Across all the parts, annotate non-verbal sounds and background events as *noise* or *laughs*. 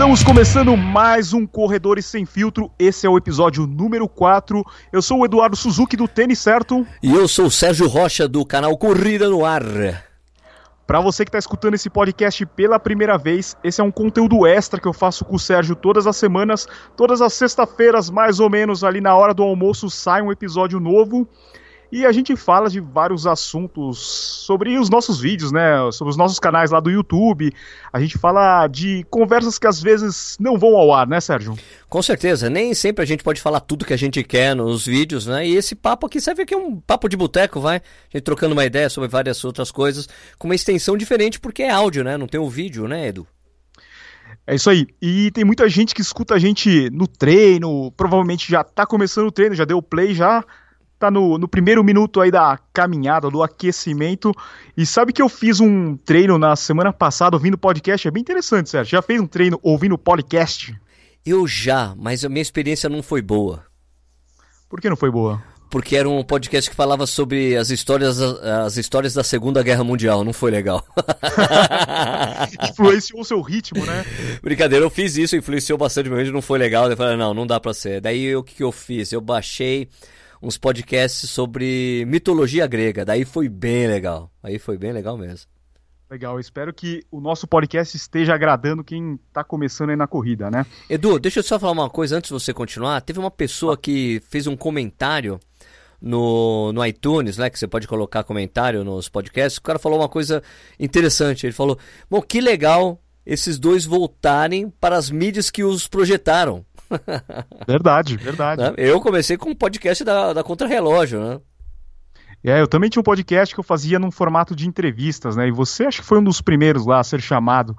Estamos começando mais um Corredores Sem Filtro. Esse é o episódio número 4. Eu sou o Eduardo Suzuki do Tênis Certo. E eu sou o Sérgio Rocha do canal Corrida no Ar. Para você que está escutando esse podcast pela primeira vez, esse é um conteúdo extra que eu faço com o Sérgio todas as semanas. Todas as sexta-feiras, mais ou menos, ali na hora do almoço, sai um episódio novo. E a gente fala de vários assuntos sobre os nossos vídeos, né? Sobre os nossos canais lá do YouTube. A gente fala de conversas que às vezes não vão ao ar, né, Sérgio? Com certeza, nem sempre a gente pode falar tudo que a gente quer nos vídeos, né? E esse papo aqui, que é um papo de boteco, vai? A gente trocando uma ideia sobre várias outras coisas, com uma extensão diferente, porque é áudio, né? Não tem o vídeo, né, Edu? É isso aí. E tem muita gente que escuta a gente no treino, provavelmente já tá começando o treino, já deu play já tá no, no primeiro minuto aí da caminhada, do aquecimento. E sabe que eu fiz um treino na semana passada ouvindo podcast? É bem interessante, Sérgio. Já fez um treino ouvindo podcast? Eu já, mas a minha experiência não foi boa. Por que não foi boa? Porque era um podcast que falava sobre as histórias, as histórias da Segunda Guerra Mundial, não foi legal. *laughs* influenciou o seu ritmo, né? Brincadeira, eu fiz isso, influenciou bastante meu ritmo, não foi legal. Eu falei, não, não dá pra ser. Daí o que, que eu fiz? Eu baixei uns podcasts sobre mitologia grega. Daí foi bem legal. Aí foi bem legal mesmo. Legal, espero que o nosso podcast esteja agradando quem está começando aí na corrida, né? Edu, deixa eu só falar uma coisa antes de você continuar. Teve uma pessoa que fez um comentário no, no iTunes, né? Que você pode colocar comentário nos podcasts. O cara falou uma coisa interessante. Ele falou: Bom, que legal esses dois voltarem para as mídias que os projetaram. Verdade, verdade. Né? Eu comecei com um podcast da, da Contra-Relógio, né? É, eu também tinha um podcast que eu fazia num formato de entrevistas, né? E você acho que foi um dos primeiros lá a ser chamado.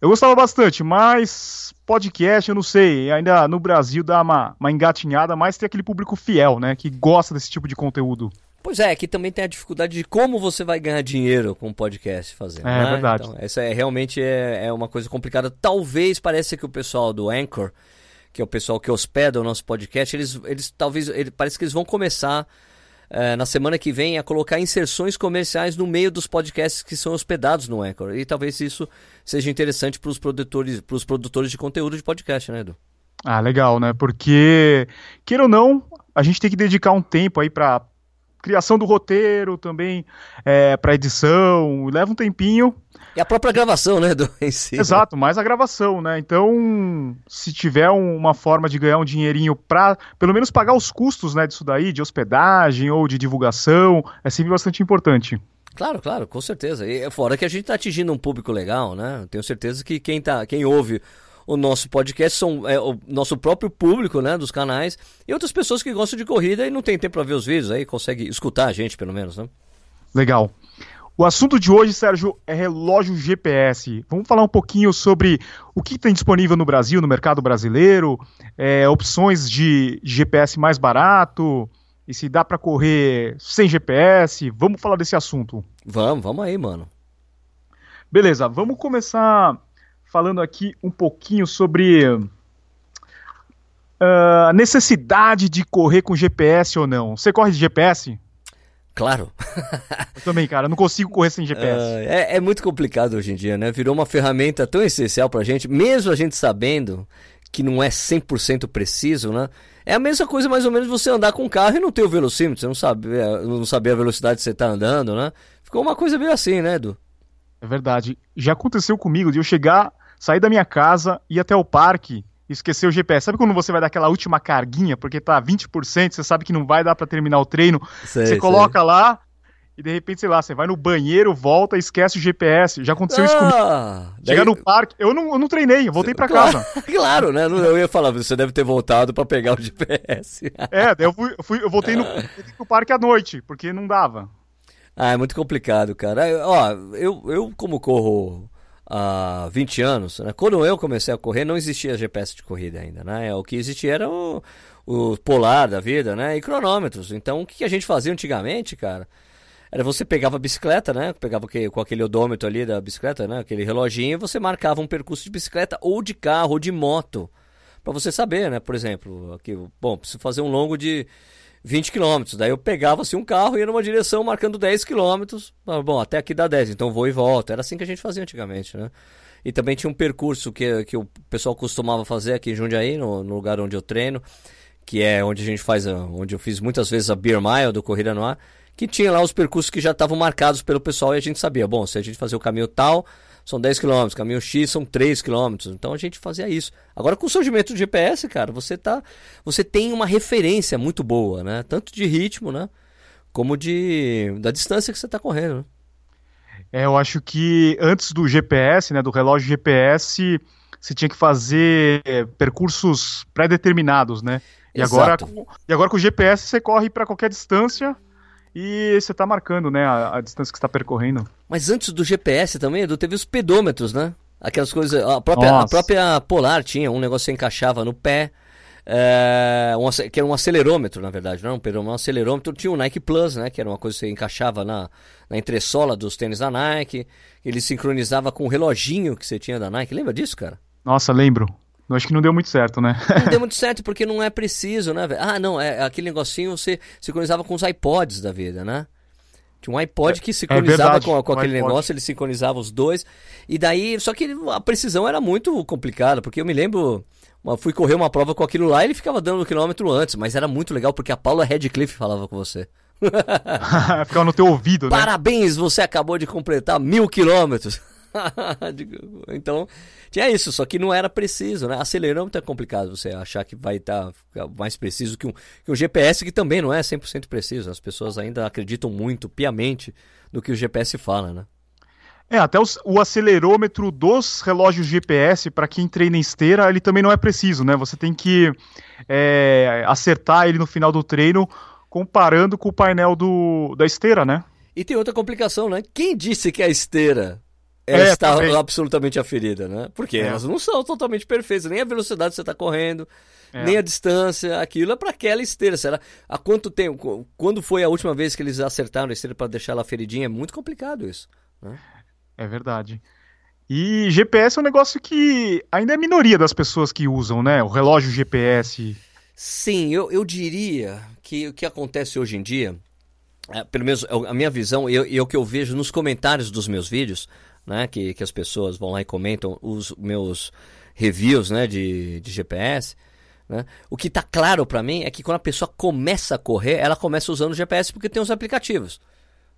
Eu gostava bastante, mas podcast, eu não sei, ainda no Brasil dá uma, uma engatinhada, mas tem aquele público fiel, né? Que gosta desse tipo de conteúdo. Pois é, aqui também tem a dificuldade de como você vai ganhar dinheiro com o podcast fazendo. É, né? verdade. Então, essa é realmente é, é uma coisa complicada. Talvez pareça que o pessoal do Anchor que é o pessoal que hospeda o nosso podcast, eles, eles talvez, ele, parece que eles vão começar é, na semana que vem a colocar inserções comerciais no meio dos podcasts que são hospedados no Anchor. E talvez isso seja interessante para os produtores, produtores de conteúdo de podcast, né, Edu? Ah, legal, né? Porque, queira ou não, a gente tem que dedicar um tempo aí para criação do roteiro também, é, para edição, leva um tempinho. E a própria gravação, né, do em si, Exato, mais a gravação, né? Então, se tiver uma forma de ganhar um dinheirinho para, pelo menos pagar os custos, né, disso daí, de hospedagem ou de divulgação, é sempre bastante importante. Claro, claro, com certeza. E fora que a gente está atingindo um público legal, né? Tenho certeza que quem tá, quem ouve o nosso podcast são é, o nosso próprio público, né, dos canais, e outras pessoas que gostam de corrida e não tem tempo para ver os vídeos, aí consegue escutar a gente, pelo menos, né? Legal. O assunto de hoje, Sérgio, é relógio GPS. Vamos falar um pouquinho sobre o que tem disponível no Brasil, no mercado brasileiro, é, opções de GPS mais barato, e se dá para correr sem GPS. Vamos falar desse assunto. Vamos, vamos aí, mano. Beleza, vamos começar falando aqui um pouquinho sobre uh, a necessidade de correr com GPS ou não. Você corre de GPS? Claro. *laughs* Eu também, cara, eu não consigo correr sem GPS. Uh, é, é, muito complicado hoje em dia, né? Virou uma ferramenta tão essencial pra gente, mesmo a gente sabendo que não é 100% preciso, né? É a mesma coisa mais ou menos você andar com um carro e não ter o velocímetro, você não sabe, não saber a velocidade que você tá andando, né? Ficou uma coisa meio assim, né, Edu? É verdade. Já aconteceu comigo de eu chegar sair da minha casa, ir até o parque, esquecer o GPS. Sabe quando você vai dar aquela última carguinha, porque tá 20%, você sabe que não vai dar para terminar o treino, sei, você coloca sei. lá e de repente, sei lá, você vai no banheiro, volta, esquece o GPS. Já aconteceu ah, isso comigo. Chegar daí... no parque, eu não, eu não treinei, eu voltei para claro, casa. *laughs* Claro, né? Eu ia falar, você deve ter voltado para pegar o GPS. é, eu, fui, eu, fui, eu voltei no, no parque à noite, porque não dava. Ah, é muito complicado, cara. Ó, eu, eu como corro há 20 anos, né? quando eu comecei a correr, não existia GPS de corrida ainda, né? O que existia era o, o polar da vida, né? E cronômetros. Então, o que a gente fazia antigamente, cara? Era você pegava a bicicleta, né? Pegava com aquele odômetro ali da bicicleta, né? Aquele reloginho, e você marcava um percurso de bicicleta ou de carro ou de moto. para você saber, né? Por exemplo, aqui, bom, preciso fazer um longo de 20 quilômetros. Daí eu pegava assim um carro e ia numa direção marcando 10 quilômetros. Bom, até aqui dá 10, então vou e volto. Era assim que a gente fazia antigamente, né? E também tinha um percurso que, que o pessoal costumava fazer aqui em Jundiaí, no, no lugar onde eu treino, que é onde a gente faz, onde eu fiz muitas vezes a Beer Mile do Corrida no Ar, que tinha lá os percursos que já estavam marcados pelo pessoal e a gente sabia, bom, se a gente fazer o caminho tal, são 10 km, caminho X são 3 km. Então a gente fazia isso. Agora com o surgimento do GPS, cara, você tá você tem uma referência muito boa, né? Tanto de ritmo, né, como de da distância que você está correndo. Né? É, eu acho que antes do GPS, né, do relógio GPS, você tinha que fazer percursos pré-determinados, né? E agora, e agora com o GPS você corre para qualquer distância e você está marcando, né, a, a, distância que está percorrendo. Mas antes do GPS também, Edu, teve os pedômetros, né? Aquelas coisas. A própria, a própria Polar tinha um negócio que você encaixava no pé. É, um, que era um acelerômetro, na verdade, não era um pedômetro, um acelerômetro. Tinha o Nike Plus, né? Que era uma coisa que você encaixava na, na entressola dos tênis da Nike. Ele sincronizava com o reloginho que você tinha da Nike. Lembra disso, cara? Nossa, lembro. Acho que não deu muito certo, né? Não deu *laughs* muito certo porque não é preciso, né? Ah, não, é aquele negocinho você sincronizava com os iPods da vida, né? Tinha um iPod que é sincronizava é com, com aquele negócio, ele sincronizava os dois. E daí, só que a precisão era muito complicada, porque eu me lembro, fui correr uma prova com aquilo lá e ele ficava dando um quilômetro antes, mas era muito legal porque a Paula Redcliffe falava com você. *laughs* ficava no teu ouvido, né? Parabéns, você acabou de completar mil quilômetros. *laughs* então, tinha isso, só que não era preciso, né? Acelerômetro é complicado você achar que vai estar tá mais preciso que um, que um GPS, que também não é 100% preciso. As pessoas ainda acreditam muito, piamente, no que o GPS fala, né? É, até os, o acelerômetro dos relógios GPS, para quem treina em esteira, ele também não é preciso, né? Você tem que é, acertar ele no final do treino comparando com o painel do, da esteira, né? E tem outra complicação, né? Quem disse que a esteira ela é, está também. absolutamente aferida, né? Porque é. elas não são totalmente perfeitas, nem a velocidade que você está correndo, é. nem a distância, aquilo é para aquela esteira. Será? Há quanto tempo? Quando foi a última vez que eles acertaram a esteira para deixar ela feridinha? É muito complicado isso. Né? É verdade. E GPS é um negócio que ainda é minoria das pessoas que usam, né? O relógio GPS. Sim, eu, eu diria que o que acontece hoje em dia, é, pelo menos é a minha visão e é o que eu vejo nos comentários dos meus vídeos, né, que, que as pessoas vão lá e comentam os meus reviews né, de, de GPS. Né? O que está claro para mim é que quando a pessoa começa a correr, ela começa usando o GPS porque tem os aplicativos.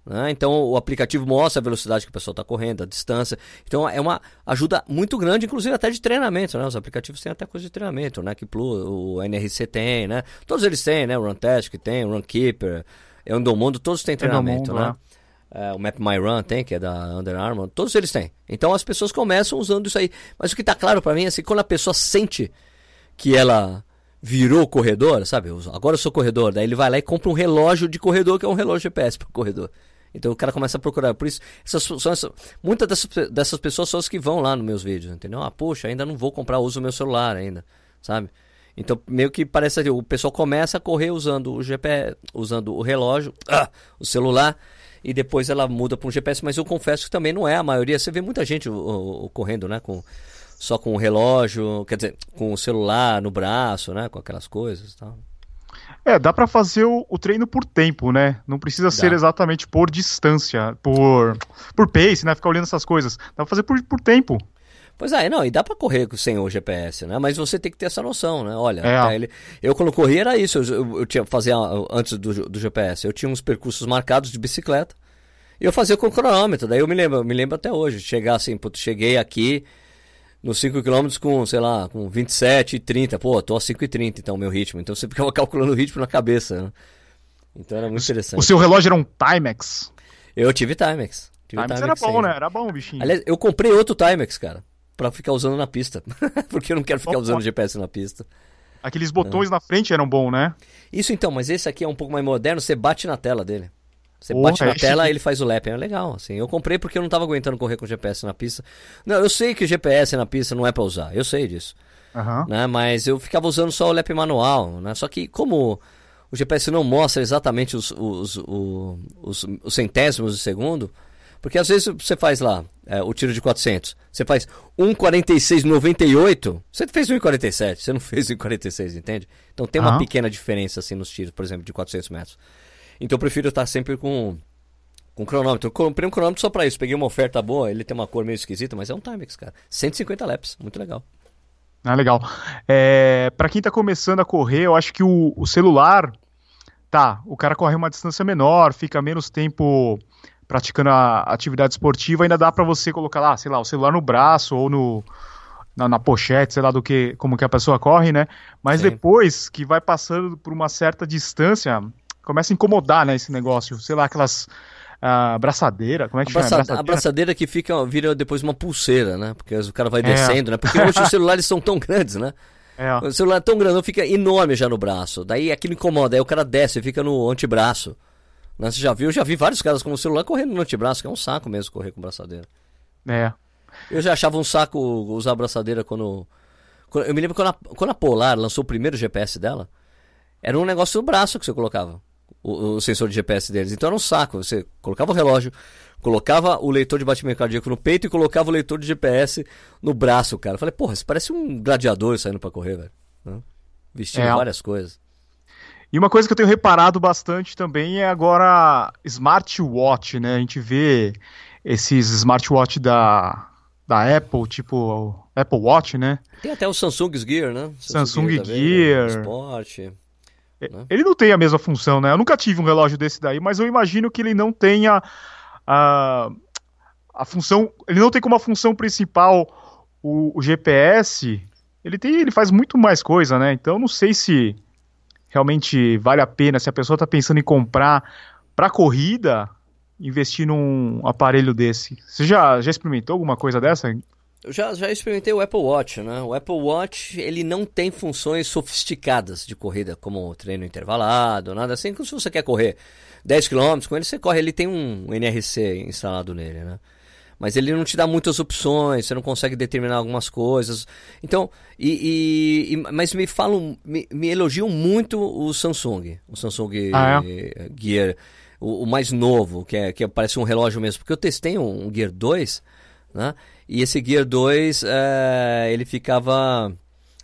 Né? Então o aplicativo mostra a velocidade que a pessoa está correndo, a distância. Então é uma ajuda muito grande, inclusive até de treinamento. Né? Os aplicativos têm até coisa de treinamento, né? Que Plus, o NRC tem, né? Todos eles têm, né? O Runtest que tem, o Runkeeper, Endomondo, todos têm treinamento, Endomondo, né? É. É, o Map My Run tem, que é da Under Armour, todos eles têm. Então as pessoas começam usando isso aí. Mas o que está claro para mim é assim, quando a pessoa sente que ela virou corredor, sabe? Agora eu sou corredor, daí ele vai lá e compra um relógio de corredor, que é um relógio GPS para corredor. Então o cara começa a procurar. Por isso, essas, são essas, muitas dessas, dessas pessoas são as que vão lá nos meus vídeos, entendeu? Ah, poxa, ainda não vou comprar, uso o meu celular ainda, sabe? Então, meio que parece que o pessoal começa a correr usando o GPS, usando o relógio, ah, o celular, e depois ela muda para um GPS, mas eu confesso que também não é a maioria. Você vê muita gente correndo, né, com só com o relógio, quer dizer, com o celular no braço, né, com aquelas coisas, tal. É, dá para fazer o, o, treino por tempo, né? Não precisa dá. ser exatamente por distância, por por pace, né? Ficar olhando essas coisas. Dá pra fazer por, por tempo. Pois é, não, e dá para correr sem o GPS, né? Mas você tem que ter essa noção, né? Olha, é. ele, eu quando corria era isso, eu, eu, tinha fazer antes do, do GPS, eu tinha uns percursos marcados de bicicleta. E eu fazia com cronômetro, daí eu me lembro, eu me lembro até hoje, chegar assim, putz, cheguei aqui nos 5 km com, sei lá, com 27 e 30, pô, tô a 5 e 30 então meu ritmo. Então você ficava *laughs* calculando o ritmo na cabeça, né? Então era muito o, interessante. O seu relógio era um Timex? Eu tive Timex. Tive Timex, Timex era bom, né? Era bom o bichinho. Aliás, eu comprei outro Timex, cara para ficar usando na pista. *laughs* Porque eu não quero ficar usando GPS na pista. Aqueles botões não. na frente eram bons, né? Isso então, mas esse aqui é um pouco mais moderno, você bate na tela dele. Você bate na tela e ele faz o lap. É legal, assim. Eu comprei porque eu não tava aguentando correr com GPS na pista. Não, eu sei que o GPS na pista não é para usar, eu sei disso. Uhum. Né? Mas eu ficava usando só o lap manual, né? Só que como o GPS não mostra exatamente os, os, os, os, os centésimos de segundo, porque às vezes você faz lá é, o tiro de 400, você faz 1,46,98, você fez 1,47, você não *laughs* fez 1,46, entende? Então tem uma uhum. pequena diferença assim nos tiros, por exemplo, de 400 metros. Então eu prefiro estar sempre com Com cronômetro. Eu comprei um cronômetro só pra isso. Peguei uma oferta boa, ele tem uma cor meio esquisita, mas é um Timex, cara. 150 laps, muito legal. Ah, legal. É, para quem tá começando a correr, eu acho que o, o, celular, tá, o cara corre uma distância menor, fica menos tempo praticando a atividade esportiva, ainda dá para você colocar lá, sei lá, o celular no braço ou no, na, na, pochete, sei lá do que, como que a pessoa corre, né? Mas Sim. depois que vai passando por uma certa distância, começa a incomodar, né, esse negócio, sei lá, aquelas a braçadeira, como é que a chama? Braçadeira? A braçadeira que fica, vira depois uma pulseira, né? Porque o cara vai é. descendo, né? Porque hoje os *laughs* celulares são tão grandes, né? É. O celular é tão grande, fica enorme já no braço. Daí aquilo incomoda, aí o cara desce, fica no antebraço. Né? Você já viu? Eu já vi vários caras com o celular correndo no antebraço, que é um saco mesmo correr com braçadeira. É. Eu já achava um saco usar braçadeira quando. Eu me lembro quando a, quando a Polar lançou o primeiro GPS dela, era um negócio no braço que você colocava o, o, sensor de GPS deles. Então era um saco. Você colocava o relógio, colocava o leitor de batimento cardíaco no peito e colocava o leitor de GPS no braço, cara. Eu falei, porra, isso parece um gladiador saindo para correr, velho. Né? Vestindo é. várias coisas. E uma coisa que eu tenho reparado bastante também é agora smartwatch, né? A gente vê esses smartwatch da, da Apple, tipo Apple Watch, né? Tem até o Samsung Gear, né? Samsung, Samsung Gear. Gear. Também, né? Sport. Né? Ele não tem a mesma função, né? Eu nunca tive um relógio desse daí, mas eu imagino que ele não tenha a, a função. Ele não tem como a função principal o, o GPS. Ele tem, ele faz muito mais coisa, né? Então não sei se realmente vale a pena se a pessoa está pensando em comprar para corrida, investir num aparelho desse. Você já, já experimentou alguma coisa dessa? Eu já, já experimentei o Apple Watch, né? O Apple Watch, ele não tem funções sofisticadas de corrida, como treino intervalado, nada assim. Se você quer correr 10 km com ele, você corre. Ele tem um NRC instalado nele, né? Mas ele não te dá muitas opções, você não consegue determinar algumas coisas. Então, e, e mas me falam, me, me, elogiam muito o Samsung, o Samsung ah, é? Gear, o, o, mais novo, que, é, que parece um relógio mesmo. Porque eu testei um, um Gear 2, né? E esse Gear 2, é, ele ficava.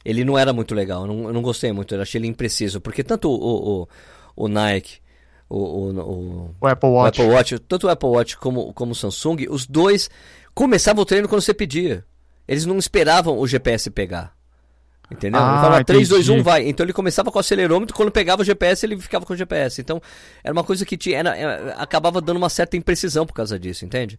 Ele não era muito legal, eu não, eu não gostei muito, eu achei ele impreciso. Porque tanto o, o, o Nike, o, o, o, Apple Watch. o Apple Watch, tanto o Apple Watch como, como o Samsung, os dois começavam o treino quando você pedia. Eles não esperavam o GPS pegar. Entendeu? Ah, ele falava 3, 2, 1, vai. Então ele começava com o acelerômetro, quando pegava o GPS, ele ficava com o GPS. Então era uma coisa que tinha, era, era, acabava dando uma certa imprecisão por causa disso, entende?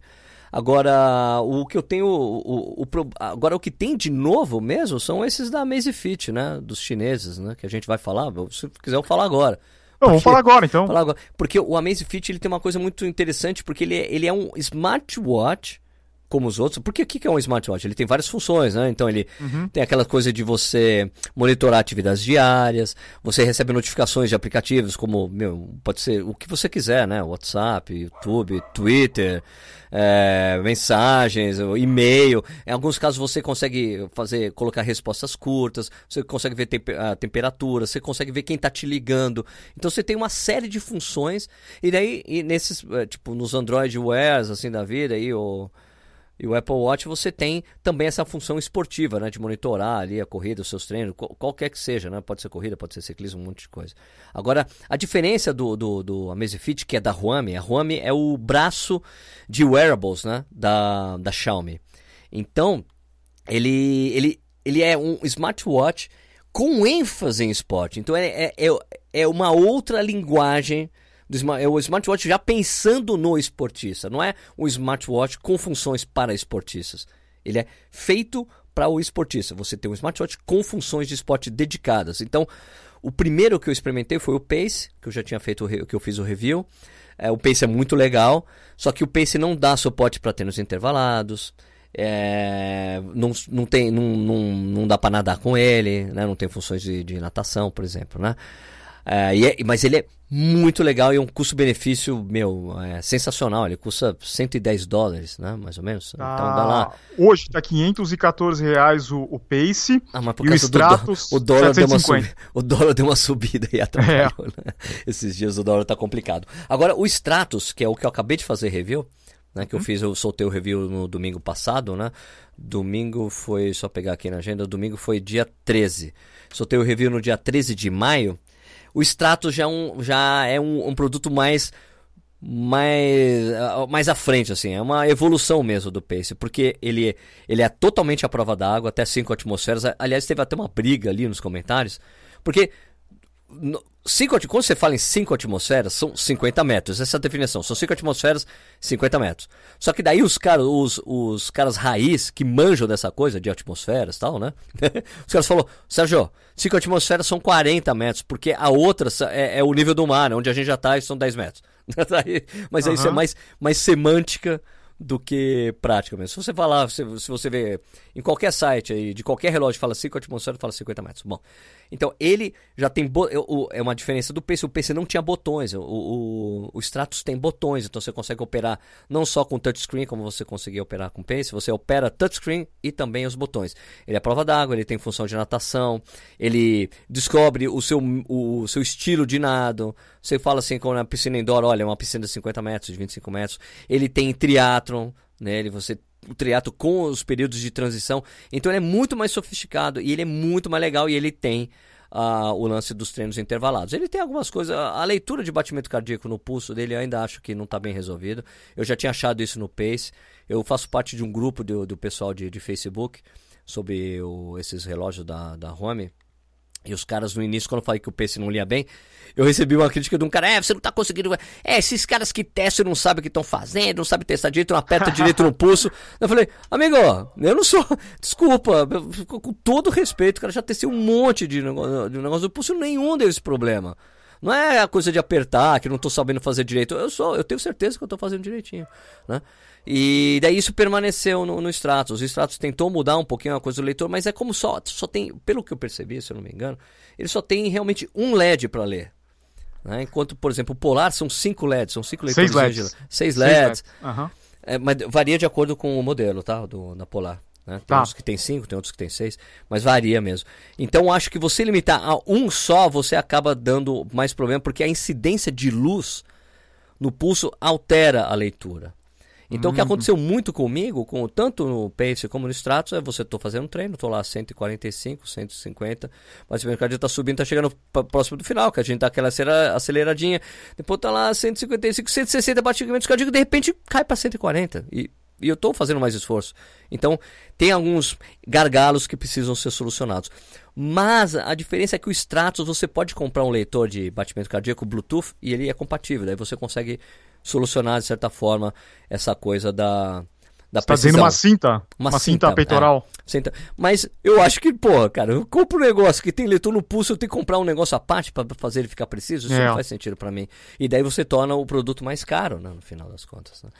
Agora, o que eu tenho. O, o, o, agora, o que tem de novo mesmo são esses da Amazfit, né? Dos chineses, né? Que a gente vai falar. Se quiser, eu falo agora. Não, vamos falar agora, então. Falar agora. Porque o Amazfit ele tem uma coisa muito interessante, porque ele é, ele é um smartwatch como os outros. Porque o que é um smartwatch? Ele tem várias funções, né? Então ele uhum. tem aquela coisa de você monitorar atividades diárias, você recebe notificações de aplicativos como, meu, pode ser o que você quiser, né? WhatsApp, YouTube, Twitter, é, mensagens, e-mail. Em alguns casos você consegue fazer, colocar respostas curtas, você consegue ver temp a temperatura, você consegue ver quem está te ligando. Então você tem uma série de funções. E daí, e nesses, é, tipo, nos Android Wears, assim, da vida aí, ou e o Apple Watch você tem também essa função esportiva, né? De monitorar ali a corrida, os seus treinos, qualquer que seja, né? Pode ser corrida, pode ser ciclismo, um monte de coisa. Agora, a diferença do, do, do Amazfit, que é da Huami, a Huami é o braço de wearables, né? Da, da Xiaomi. Então, ele, ele, ele é um smartwatch com ênfase em esporte. Então, é, é, é, é uma outra linguagem é o smartwatch já pensando no esportista, não é um smartwatch com funções para esportistas. Ele é feito para o esportista. Você tem um smartwatch com funções de esporte dedicadas. Então, o primeiro que eu experimentei foi o Pace, que eu já tinha feito, que eu fiz o review. É, o Pace é muito legal, só que o Pace não dá suporte para treinos intervalados. É, não, não, tem, não, não, não dá para nadar com ele, né? não tem funções de, de natação, por exemplo. Né? É, é, mas ele é muito legal e é um custo-benefício, meu, é sensacional. Ele custa 110 dólares, né? Mais ou menos. Ah, então dá lá. Hoje tá 514 reais o, o Pace ah, mas por e o Stratos do, o dólar 750. deu uma subida, *laughs* O dólar deu uma subida e atrapalhou, é. né? Esses dias o dólar tá complicado. Agora, o Stratos, que é o que eu acabei de fazer review, né, que eu uhum. fiz, eu soltei o review no domingo passado, né? Domingo foi, só pegar aqui na agenda, domingo foi dia 13. Soltei o review no dia 13 de maio. O Stratos já é um, já é um, um produto mais mais, mais à frente, assim, é uma evolução mesmo do Pace, porque ele, ele é totalmente à prova d'água, até 5 atmosferas. Aliás, teve até uma briga ali nos comentários, porque Cinco, quando você fala em 5 atmosferas, são 50 metros. Essa é a definição. São 5 atmosferas, 50 metros. Só que daí os, cara, os, os caras raiz que manjam dessa coisa de atmosferas e tal, né? *laughs* os caras falaram, Sérgio, 5 atmosferas são 40 metros, porque a outra é, é, o nível do mar, onde a gente já está, são 10 metros. *laughs* Mas uhum. isso é mais, mais semântica do que prática mesmo. Se você falar, se, se você vê em qualquer site aí, de qualquer relógio, fala 5 atmosferas, fala 50 metros. Bom, então ele já tem. É uma diferença do PC. O PC não tinha botões. O, o, o Stratus tem botões, então você consegue operar não só com touchscreen, como você conseguia operar com o PC. Você opera touchscreen e também os botões. Ele é prova d'água, ele tem função de natação, ele descobre o seu, o, seu estilo de nado. Você fala assim, com a piscina indoor, olha, é uma piscina de 50 metros, de 25 metros. Ele tem triatlon, né? Ele, você o triatlo com os períodos de transição. Então ele é muito mais sofisticado e ele é muito mais legal e ele tem uh, o lance dos treinos intervalados. Ele tem algumas coisas. A leitura de batimento cardíaco no pulso dele eu ainda acho que não está bem resolvido. Eu já tinha achado isso no Pace. Eu faço parte de um grupo do, do pessoal de, de Facebook sobre o, esses relógios da, da Home. E os caras no início, quando eu falei que o PC não lia bem, eu recebi uma crítica de um cara, é, você não tá conseguindo. É, esses caras que testam não sabem o que estão fazendo, não sabem testar direito, não aperta *laughs* direito no pulso. Eu falei, amigo, eu não sou. Desculpa, com todo respeito, cara, já testei um monte de negócio, de negócio do pulso, nenhum deu esse problema. Não é a coisa de apertar, que não tô sabendo fazer direito. Eu sou, eu tenho certeza que eu tô fazendo direitinho, né? E daí isso permaneceu no, no Stratos. O Stratos tentou mudar um pouquinho a coisa do leitor, mas é como só, só tem, pelo que eu percebi, se eu não me engano, ele só tem realmente um LED para ler. Né? Enquanto, por exemplo, o Polar são cinco LEDs, são cinco leitores. Seis LEDs. Seis LEDs. Uhum. É, mas varia de acordo com o modelo, tá? Do, da Polar. Né? Tem tá. uns que tem cinco, tem outros que tem seis, mas varia mesmo. Então acho que você limitar a um só, você acaba dando mais problema, porque a incidência de luz no pulso altera a leitura. Então, uhum. o que uhum. aconteceu muito comigo, com, tanto no Pace como no Stratos, é você tô fazendo um treino, tô lá 145, 150, mas o mercado está subindo, tá chegando próximo do final, que a gente dá aquela aceleradinha, depois tá lá 155, 160 batimentos cardíacos, de repente cai para 140. E, e eu estou fazendo mais esforço. Então, tem alguns gargalos que precisam ser solucionados. Mas a diferença é que o Stratos você pode comprar um leitor de batimento cardíaco Bluetooth e ele é compatível. Daí você consegue solucionar, de certa forma, essa coisa da. Da Você tá dizendo uma cinta? Uma, uma cinta, cinta, peitoral. É, cinta. Mas eu acho que, pô, cara, eu compro um negócio que tem leitor no pulso, eu tenho que comprar um negócio à parte para fazer ele ficar preciso. Isso é. não faz sentido para mim. E daí você torna o produto mais caro, né, no final das contas. Né?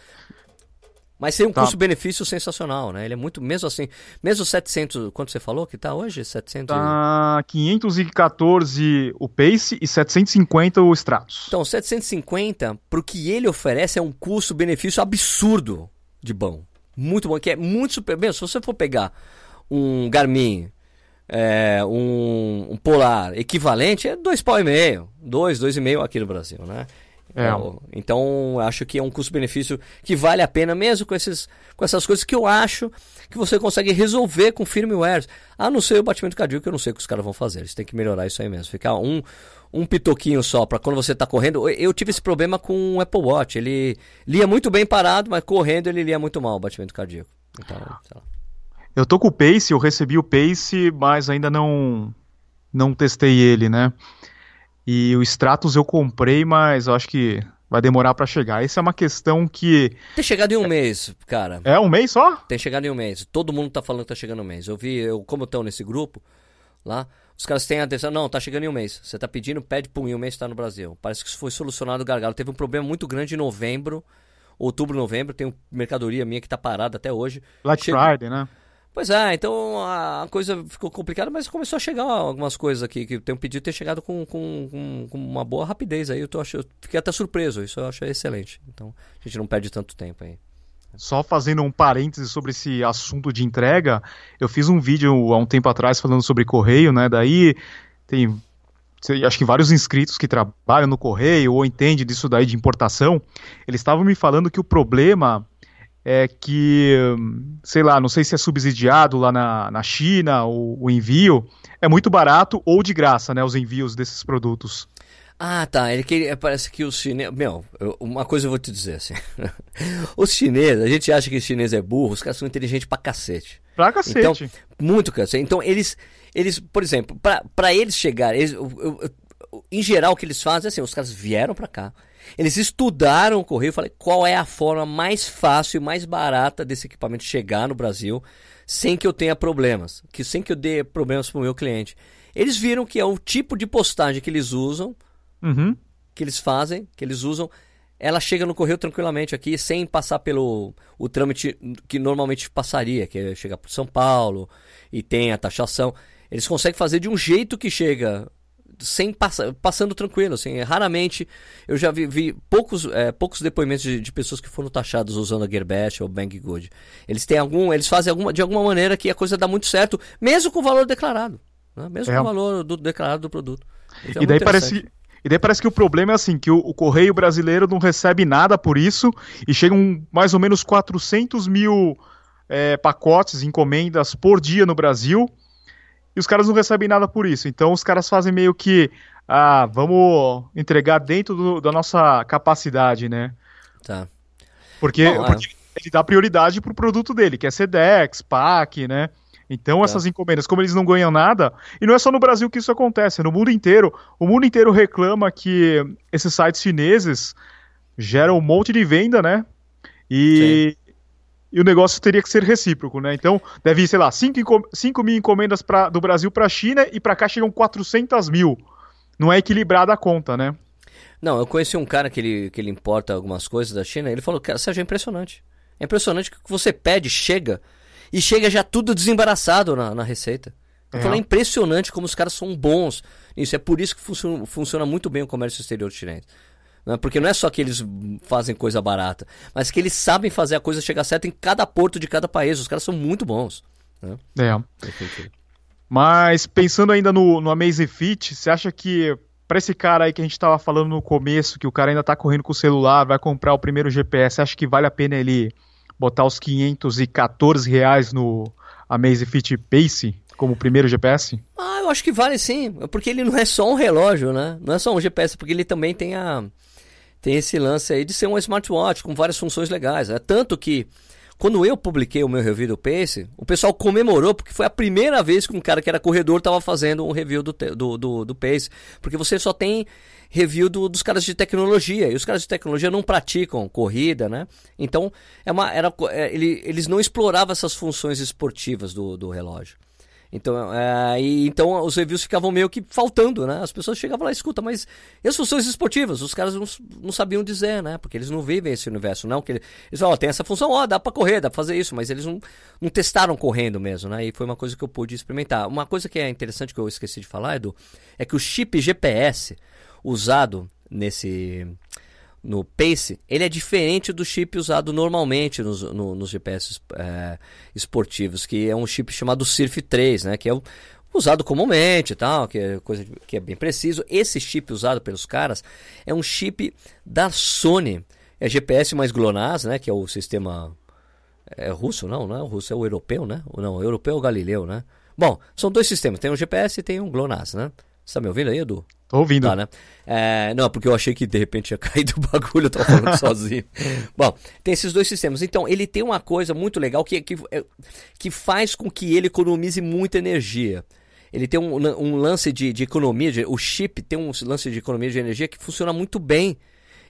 Mas tem um tá. custo-benefício sensacional, né? Ele é muito, mesmo assim, mesmo 700, quanto você falou que tá hoje? 700 Tá 514 o Pace e 750 o Stratos. Então, 750 pro que ele oferece é um custo-benefício absurdo de bom. Muito bom, que é muito super, bem, se você for pegar um Garmin, é, um, um, Polar equivalente, é dois pau e meio, dois, dois e meio aqui no Brasil, né? É. Então, acho que é um custo-benefício que vale a pena, mesmo com, esses, com essas coisas que eu acho que você consegue resolver com firmware. A não ser o batimento cardíaco, que eu não sei o que os caras vão fazer. Eles têm que melhorar isso aí mesmo. Ficar um, um pitoquinho só para quando você está correndo. Eu tive esse problema com o Apple Watch. Ele lia muito bem parado, mas correndo ele lia muito mal o batimento cardíaco. Então, eu tô com o Pace, eu recebi o Pace, mas ainda não, não testei ele, né? E o Stratos eu comprei, mas eu acho que vai demorar para chegar. Essa é uma questão que. Tem chegado em um mês, cara. É um mês só? Tem chegado em um mês. Todo mundo tá falando que tá chegando em um mês. Eu vi, eu, como estão nesse grupo lá, os caras têm atenção. Não, tá chegando em um mês. Você tá pedindo, pede, pum, em um mês tá no Brasil. Parece que isso foi solucionado o gargalo. Teve um problema muito grande em novembro, outubro, novembro. Tem mercadoria minha que tá parada até hoje. Black Friday, né? Pois é, então a coisa ficou complicada, mas começou a chegar algumas coisas aqui que tem um pedido ter chegado com, com, com, uma boa rapidez aí. Eu, tô, eu fiquei até surpreso, isso eu achei excelente. Então a gente não perde tanto tempo aí. Só fazendo um parêntese sobre esse assunto de entrega, eu fiz um vídeo há um tempo atrás falando sobre correio, né? Daí tem acho que vários inscritos que trabalham no correio ou entendem disso daí de importação, eles estavam me falando que o problema é que, sei lá, não sei se é subsidiado lá na, na China o, o envio, é muito barato ou de graça, né, os envios desses produtos. Ah, tá. Ele queria, parece que os chineses. Meu, eu, uma coisa eu vou te dizer assim. *laughs* os chineses, a gente acha que os chineses é burro, os caras são inteligentes pra cacete. Pra cacete. Então, muito cacete. Então, eles, eles por exemplo, pra, pra eles chegarem, eles, eu, eu, em geral, o que eles fazem é assim: os caras vieram pra cá. Eles estudaram o correio e falaram qual é a forma mais fácil e mais barata desse equipamento chegar no Brasil sem que eu tenha problemas, que sem que eu dê problemas para o meu cliente. Eles viram que é o tipo de postagem que eles usam uhum. que eles fazem, que eles usam, ela chega no correio tranquilamente aqui, sem passar pelo o trâmite que normalmente passaria, que é chegar para São Paulo e tem a taxação. Eles conseguem fazer de um jeito que chega sem passar, passando tranquilo, assim, raramente eu já vi, vi poucos, é, poucos depoimentos de, de, pessoas que foram taxadas usando a Gearbest ou Banggood. Eles têm algum, eles fazem alguma, de alguma maneira que a coisa dá muito certo, mesmo com o valor declarado, né? mesmo é. com o valor do, declarado do produto. Então, e daí parece e daí parece que o problema é assim, que o, o Correio Brasileiro não recebe nada por isso e chegam mais ou menos 400 mil é, pacotes, encomendas por dia no Brasil e os caras não recebem nada por isso. Então os caras fazem meio que, ah, vamos entregar dentro do, da nossa capacidade, né? Tá. Porque, Bom, porque é. ele dá prioridade pro produto dele, que é SEDEX, PAC, né? Então tá. essas encomendas, como eles não ganham nada, e não é só no Brasil que isso acontece, é no mundo inteiro. O mundo inteiro reclama que esses sites chineses geram um monte de venda, né? E, e o negócio teria que ser recíproco, né? Então deve ir, sei lá, 5 mil encomendas pra, do Brasil para a China e para cá chegam 400 mil. Não é equilibrada a conta, né? Não, eu conheci um cara que ele, que ele importa algumas coisas da China, ele falou, que Sérgio, é impressionante. É impressionante que o que você pede chega e chega já tudo desembaraçado na, na receita. Eu é. falei, é impressionante como os caras são bons nisso. É por isso que funciona, funciona muito bem o comércio exterior chinês. Não é? Porque não é só que eles fazem coisa barata, mas que eles sabem fazer a coisa chegar certa em cada porto de cada país. Os caras são muito bons. Né? É. Mas pensando ainda no, no Amazfit, você acha que para esse cara aí que a gente estava falando no começo, que o cara ainda está correndo com o celular, vai comprar o primeiro GPS, acha que vale a pena ele botar os 514 reais no Amazfit Pace como primeiro GPS? Ah, eu acho que vale sim, porque ele não é só um relógio, né? Não é só um GPS, porque ele também tem a tem esse lance aí de ser um smartwatch com várias funções legais. É tanto que quando eu publiquei o meu review do Pace, o pessoal comemorou porque foi a primeira vez que um cara que era corredor estava fazendo um review do, do, do, do Pace. Porque você só tem review do, dos caras de tecnologia. E os caras de tecnologia não praticam corrida, né? Então, é uma, era, é, ele, eles não exploravam essas funções esportivas do, do relógio. Então, é, e, então os reviews ficavam meio que faltando, né? As pessoas chegavam lá, escuta, mas e as funções esportivas? Os caras não, não sabiam dizer, né? Porque eles não vivem esse universo, não. Que eles, eles ó, tem essa função, ó, dá pra correr, dá pra fazer isso, mas eles não, não testaram correndo mesmo, né? E foi uma coisa que eu pude experimentar. Uma coisa que é interessante que eu esqueci de falar, Edu, é que o chip GPS usado nesse no Pace, ele é diferente do chip usado normalmente nos, no, nos GPS é, esportivos, que é um chip chamado Surf 3, né, que é o, usado comumente e tal, que é coisa que é bem preciso. Esse chip usado pelos caras é um chip da Sony, é GPS mais GLONASS, né, que é o sistema é russo, não, não é o russo, é o europeu, né? Não, o europeu o Galileu, né? Bom, são dois sistemas, tem um GPS e tem um GLONASS, né? Você tá me ouvindo aí, Edu? Tô ouvindo. Tá, né? É, não, porque eu achei que de repente ia *laughs* cair do bagulho, eu tava falando *laughs* sozinho. Bom, tem esses dois sistemas. Então, ele tem uma coisa muito legal que, que, é, que faz com que ele economize muita energia. Ele tem um, um lance de, de economia, de, o chip tem um lance de economia de energia que funciona muito bem.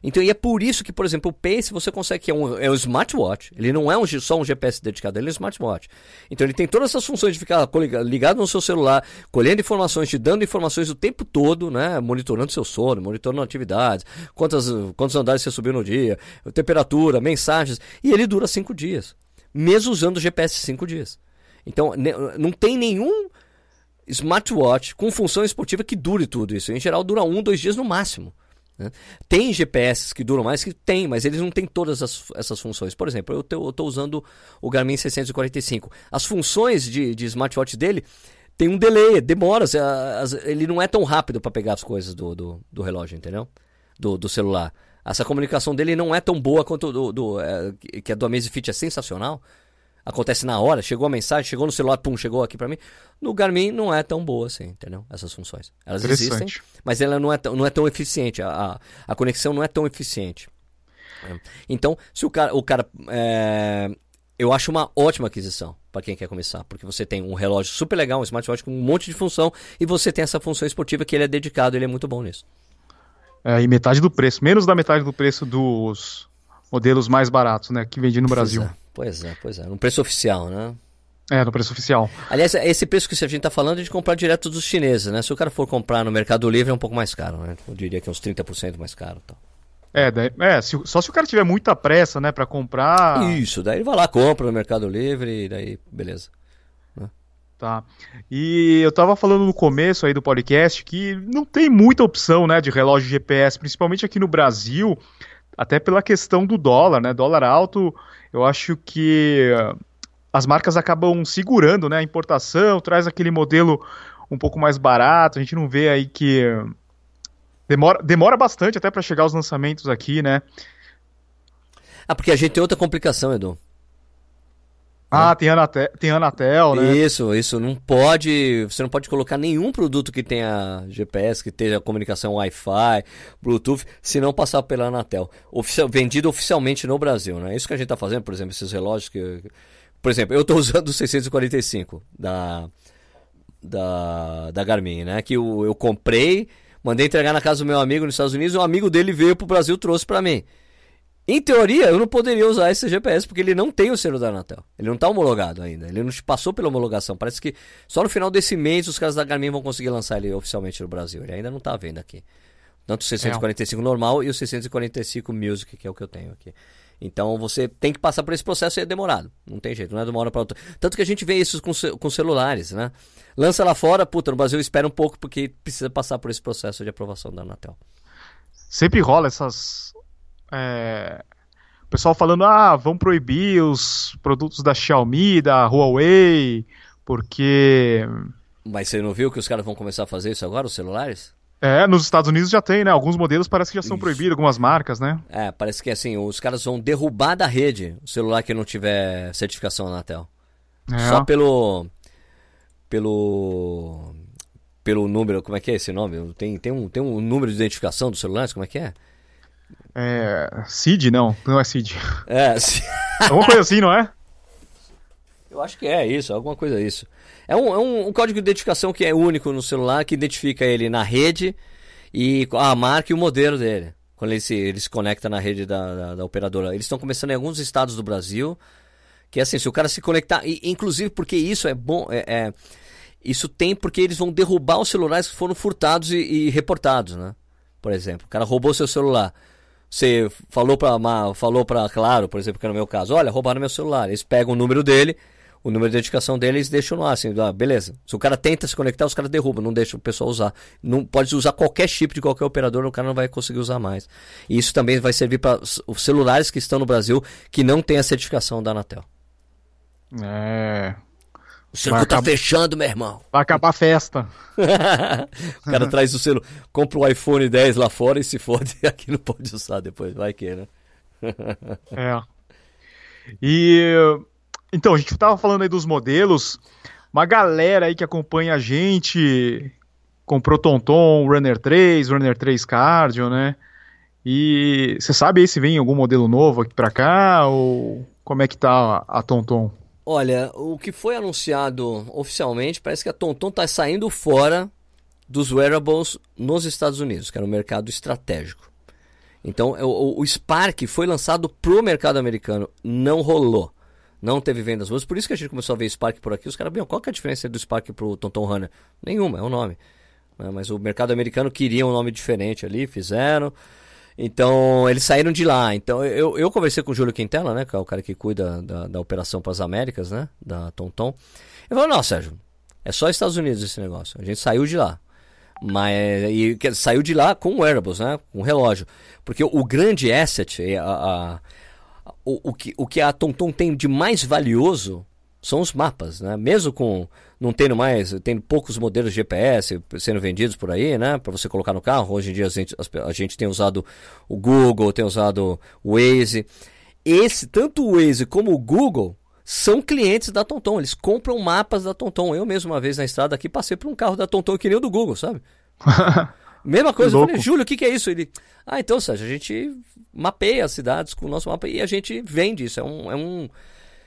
Então, e é por isso que, por exemplo, o Pace você consegue que é um, é um smartwatch. Ele não é um, só um GPS dedicado, ele é um smartwatch. Então, ele tem todas essas funções de ficar ligado no seu celular, colhendo informações, te dando informações o tempo todo, né? Monitorando seu sono, monitorando atividades, quantas, quantos andares você subiu no dia, temperatura, mensagens. E ele dura cinco dias, mesmo usando o GPS cinco dias. Então, não tem nenhum smartwatch com função esportiva que dure tudo isso. Em geral, dura um, dois dias no máximo. Né? Tem GPS que duram mais, que tem, mas eles não têm todas as, essas funções. Por exemplo, eu estou usando o Garmin 645. As funções de, de smartwatch dele tem um delay, demora. Ele não é tão rápido para pegar as coisas do, do, do relógio, entendeu? Do, do celular. Essa comunicação dele não é tão boa quanto do, do é, que a do Amazfit é sensacional. Acontece na hora, chegou a mensagem, chegou no celular, pum, chegou aqui para mim. No Garmin não é tão boa assim, entendeu? Essas funções. Elas existem, mas ela não é, tão, não é tão eficiente. A, a conexão não é tão eficiente. Então, se o cara, o cara é, eu acho uma ótima aquisição para quem quer começar, porque você tem um relógio super legal, um smartwatch com um monte de função e você tem essa função esportiva que ele é dedicado, ele é muito bom nisso. É, e metade do preço, menos da metade do preço dos modelos mais baratos, né, que vende no Brasil. Pois é, pois é, pois é. no preço oficial, né? É, no preço oficial. Aliás, esse preço que a gente está falando é de comprar direto dos chineses, né? Se o cara for comprar no Mercado Livre é um pouco mais caro, né? Eu diria que é uns 30% mais caro. Então. É, daí, é se, só se o cara tiver muita pressa, né, para comprar. Isso, daí ele vai lá, compra no Mercado Livre e daí, beleza. Né? Tá. E eu tava falando no começo aí do podcast que não tem muita opção, né, de relógio GPS, principalmente aqui no Brasil, até pela questão do dólar, né? Dólar alto, eu acho que as marcas acabam segurando, né, a importação, traz aquele modelo um pouco mais barato, a gente não vê aí que Demora, demora bastante até para chegar os lançamentos aqui, né? Ah, porque a gente tem outra complicação, Edu. Ah, né? tem, Anatel, tem Anatel, né? Isso, isso. Não pode. Você não pode colocar nenhum produto que tenha GPS, que tenha comunicação Wi-Fi, Bluetooth, se não passar pela Anatel. Oficial, vendido oficialmente no Brasil, né? Isso que a gente está fazendo, por exemplo, esses relógios que. Por exemplo, eu estou *laughs* usando o 645 da, da, da Garmin, né? Que eu, eu comprei Mandei entregar na casa do meu amigo nos Estados Unidos, e um amigo dele veio pro Brasil e trouxe para mim. Em teoria, eu não poderia usar esse GPS porque ele não tem o selo da Anatel. Ele não está homologado ainda. Ele não passou pela homologação. Parece que só no final desse mês os caras da Garmin vão conseguir lançar ele oficialmente no Brasil. Ele ainda não está à venda aqui. Tanto o 645 é. normal e o 645 Music, que é o que eu tenho aqui. Então você tem que passar por esse processo e é demorado. Não tem jeito, não é de uma hora para outra. Tanto que a gente vê isso com, com celulares, né? Lança lá fora, puta, no Brasil espera um pouco porque precisa passar por esse processo de aprovação da Anatel. Sempre rola essas. É... O pessoal falando, ah, vão proibir os produtos da Xiaomi, da Huawei, porque. Mas você não viu que os caras vão começar a fazer isso agora, os celulares? É, nos Estados Unidos já tem, né? Alguns modelos parece que já são proibidos, algumas marcas, né? É, parece que assim, os caras vão derrubar da rede o celular que não tiver certificação Anatel. É. Só pelo. Pelo. Pelo número, como é que é esse nome? Tem, tem, um, tem um número de identificação dos celulares, como é que é? É. CID, não, não é CID. É, *laughs* alguma coisa assim, não é? Eu acho que é isso, alguma coisa isso. É um, é um, um, código de identificação que é único no celular, que identifica ele na rede e a marca e o modelo dele. Quando ele se, ele se conecta na rede da, da, da operadora. Eles estão começando em alguns estados do Brasil. Que é assim, se o cara se conectar. E, inclusive porque isso é bom. É, é, isso tem porque eles vão derrubar os celulares que foram furtados e, e reportados, né? Por exemplo, o cara roubou seu celular. Você falou para falou para Claro, por exemplo, que no meu caso, olha, roubaram meu celular. Eles pegam o número dele, o número de identificação deles deixam no ar, assim, ah, beleza. Se o cara tenta se conectar, os caras derrubam, não deixam o pessoal usar. Não pode usar qualquer chip de qualquer operador, o cara não vai conseguir usar mais. E isso também vai servir para os celulares que estão no Brasil que não têm a certificação da Anatel. É. O circuito tá fechando, meu irmão. Vai acabar a festa. *laughs* o cara traz o selo, compra o iPhone 10 lá fora e se fode, *laughs* aqui não pode usar depois, vai que, né? *laughs* é. E então, a gente estava falando aí dos modelos. Uma galera aí que acompanha a gente comprou Tonton, Runner 3, Runner 3 Cardio, né? E você sabe aí se vem algum modelo novo aqui para cá ou como é que tá a Tonton? Olha, o que foi anunciado oficialmente parece que a Tonton está saindo fora dos wearables nos Estados Unidos, que era um mercado estratégico. Então, o, o Spark foi lançado pro mercado americano, não rolou. Não teve vendas boas. Por isso que a gente começou a ver Spark por aqui. Os caras, bem, qual que é a diferença do Spark pro Tonton Runner? Nenhuma, é o nome. Né? Mas o mercado americano queria um nome diferente ali, fizeram. Então, eles saíram de lá. Então, eu, eu conversei com o Júlio Quintela, né? Que é o cara que cuida da, da operação para as Américas, né? Da Tonton. Ele falou, não, Sérgio, é só Estados Unidos esse negócio. A gente saiu de lá. Mas e, saiu de lá com wearables, né? Com relógio. Porque o grande asset, a, a o, o, que, o que a TomTom tem de mais valioso são os mapas, né? Mesmo com não tendo mais, tendo poucos modelos de GPS sendo vendidos por aí, né? Para você colocar no carro. Hoje em dia a gente, a gente tem usado o Google, tem usado o Waze. Esse, tanto o Waze como o Google são clientes da Tonton. Eles compram mapas da Tonton. Eu mesmo uma vez na estrada aqui passei por um carro da Tonton que nem o do Google, sabe? *laughs* Mesma coisa, eu falei, Júlio, o que, que é isso? Ele, ah, então, Sérgio, a gente mapeia as cidades com o nosso mapa e a gente vende isso. É um, é um,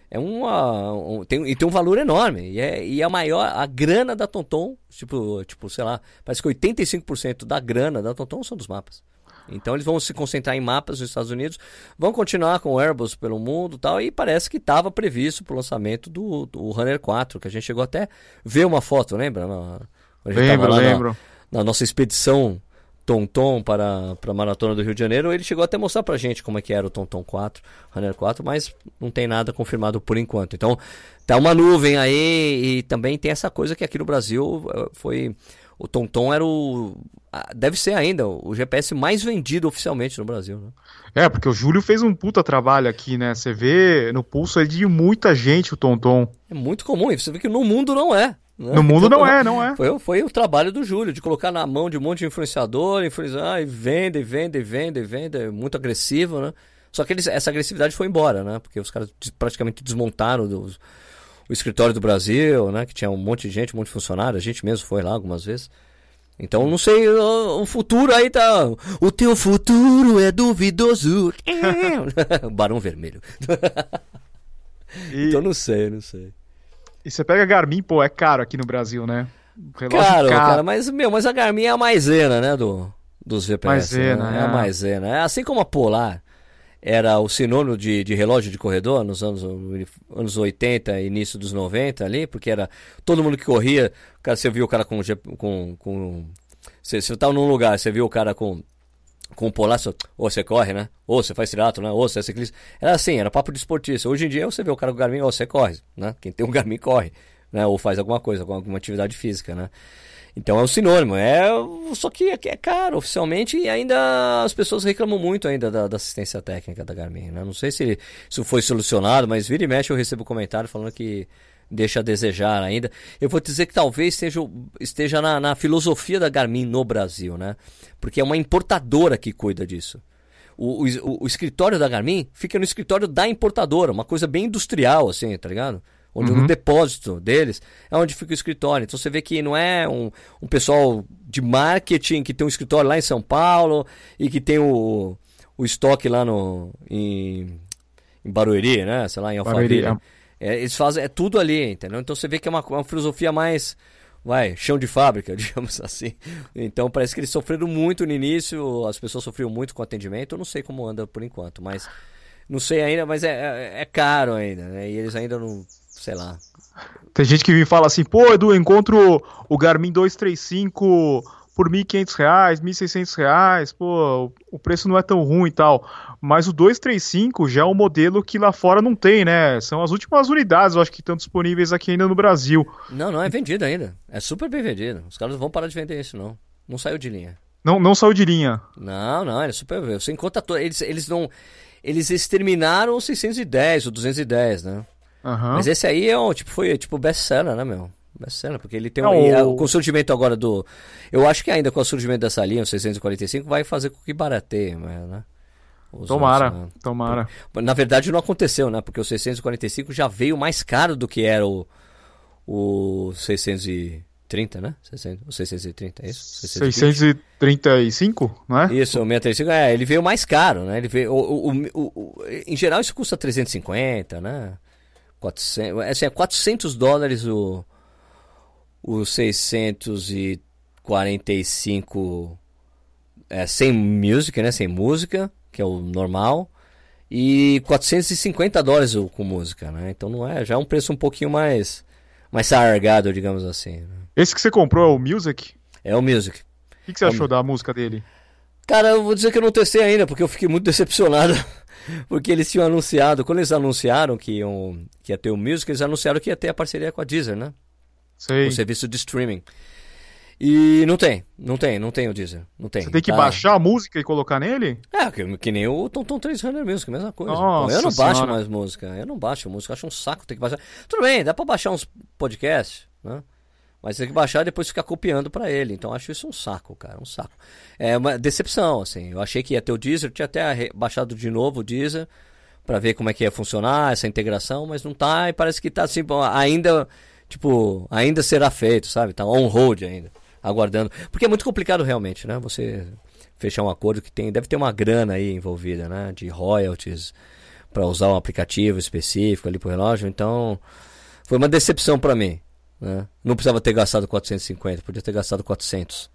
é uma, um, tem, e tem um valor enorme. E é, e a maior, a grana da Tonton, tipo, tipo, sei lá, parece que 85% da grana da Tonton são dos mapas. Então eles vão se concentrar em mapas nos Estados Unidos, vão continuar com o Airbus pelo mundo tal, e parece que estava previsto para o lançamento do, do Runner 4, que a gente chegou até ver uma foto, lembra? Na, lembro, lembro. Na, na nossa expedição Tonton para, para a Maratona do Rio de Janeiro, ele chegou até a mostrar para gente como é que era o Tonton 4, Runner 4, mas não tem nada confirmado por enquanto. Então, tá uma nuvem aí e também tem essa coisa que aqui no Brasil eh, foi o Tonton era o deve ser ainda o GPS mais vendido oficialmente no Brasil, né? É, porque o Júlio fez um puta trabalho aqui, né? Você vê no pulso é de muita gente o Tonton. É muito comum, e você vê que no mundo não é. Né? No mundo então, não é, não é. Foi, foi o trabalho do Júlio, de colocar na mão de um monte de influenciador, influenciar, e vende, vende, vende, vende, muito agressivo, né? Só que eles, essa agressividade foi embora, né? Porque os caras praticamente desmontaram dos, o escritório do Brasil, né? Que tinha um monte de gente, um monte de funcionário, a gente mesmo foi lá algumas vezes. Então não sei, o, o futuro aí tá. O teu futuro é duvidoso. *laughs* *laughs* Barão Vermelho. *laughs* E... Então não sei, não sei. E você pega a Garmin, pô, é caro aqui no Brasil, né? Relógio caro, caro, cara, mas, meu, mas a Garmin é a maisena, né, do, dos GPS. Maisena, né? É. é a maisena. É assim como a Polar era o sinônimo de, de relógio de corredor nos anos, anos 80 início dos 90 ali, porque era todo mundo que corria, cara, você viu o cara com... com, com você, você tava num lugar, você viu o cara com com o Polar, ou você corre, né? Ou você faz triatlo, né? Ou você é ciclista. Era assim, era papo de esportista. Hoje em dia você vê o cara com o Garmin, ou você corre, né? Quem tem um Garmin corre, né? Ou faz alguma coisa, alguma atividade física, né? Então é um sinônimo, é só que é, é caro oficialmente e ainda as pessoas reclamam muito ainda da, da assistência técnica da Garmin. Né? Não sei se isso foi solucionado, mas vira e mexe eu recebo comentário falando que deixa a desejar ainda. Eu vou dizer que talvez esteja, esteja na, na, filosofia da Garmin no Brasil, né? Porque é uma importadora que cuida disso. O, o, o, escritório da Garmin fica no escritório da importadora, uma coisa bem industrial, assim, tá ligado? Onde uhum. no depósito deles é onde fica o escritório. Então você vê que não é um, um pessoal de marketing que tem um escritório lá em São Paulo e que tem o, o estoque lá no, em, em Barueri, né? Sei lá, em Alphaville. Barueri, é. É, eles fazem é tudo ali, entendeu? Então você vê que é uma, uma filosofia mais vai, chão de fábrica, *laughs* digamos assim. Então parece que eles sofreram muito no início, as pessoas sofriam muito com o atendimento. Eu não sei como anda por enquanto, mas não sei ainda, mas é, é, é caro ainda, né? E eles ainda não, sei lá. Tem gente que me fala assim, pô, Edu, encontro o Garmin 235 por R$ 1.500, R$ 1.600, pô, o preço não é tão ruim e tal. Mas o 235 já é um modelo que lá fora não tem, né? São as últimas unidades, eu acho que estão disponíveis aqui ainda no Brasil. Não, não é vendido ainda. É super bem vendido. Os caras não vão parar de vender isso, não. Não saiu de linha. Não, não saiu de linha. Não, não, é super. Você encontra todo. Eles, eles não. Eles exterminaram o 610, o 210, né? Uhum. Mas esse aí é um, tipo, foi tipo best-seller, né, meu? Best-seller, porque ele tem um, o... com o surgimento agora do. Eu acho que ainda com o surgimento dessa linha, o 645, vai fazer com que barateie, né? Os tomara, outros, né? tomara. Na verdade não aconteceu, né? Porque o 645 já veio mais caro do que era o, o 630, né? 600, o 630, é isso? 635, não é? Isso, o 635, é, ele veio mais caro, né? Ele veio, o, o, o, o, em geral isso custa 350, né? 400, assim, é 400 dólares o, o 645 é, sem música, né? Sem música que é o normal, e 450 dólares com música, né? Então não é, já é um preço um pouquinho mais mais sargado, digamos assim. Né? Esse que você comprou é o Music? É o Music. O que, que você é achou o... da música dele? Cara, eu vou dizer que eu não testei ainda, porque eu fiquei muito *laughs* decepcionado. porque eles tinham anunciado, quando eles anunciaram que, iam, que ia ter o Music, eles anunciaram que ia ter a parceria com a Deezer, né? Sei. O serviço de streaming. E não tem, não tem, não tem o Deezer. Não tem. Você tem que tá? baixar a música e colocar nele? É, que, que nem o Tom Tom 300 Music, a mesma coisa. Nossa eu não baixo senhora. mais música, eu não baixo música, acho um saco ter que baixar. Tudo bem, dá pra baixar uns podcasts, né? Mas tem que baixar e depois ficar copiando pra ele. Então acho isso um saco, cara, um saco. É uma decepção, assim. Eu achei que ia ter o Deezer, tinha até baixado de novo o Deezer pra ver como é que ia funcionar essa integração, mas não tá e parece que tá assim, ainda, tipo, ainda será feito, sabe? Tá on hold ainda, aguardando. Porque é muito complicado realmente, né? Você fechar um acordo que tem, deve ter uma grana aí envolvida, né? De royalties pra usar um aplicativo específico ali pro relógio, então foi uma decepção pra mim, né? Não precisava ter gastado 450, podia ter gastado 400.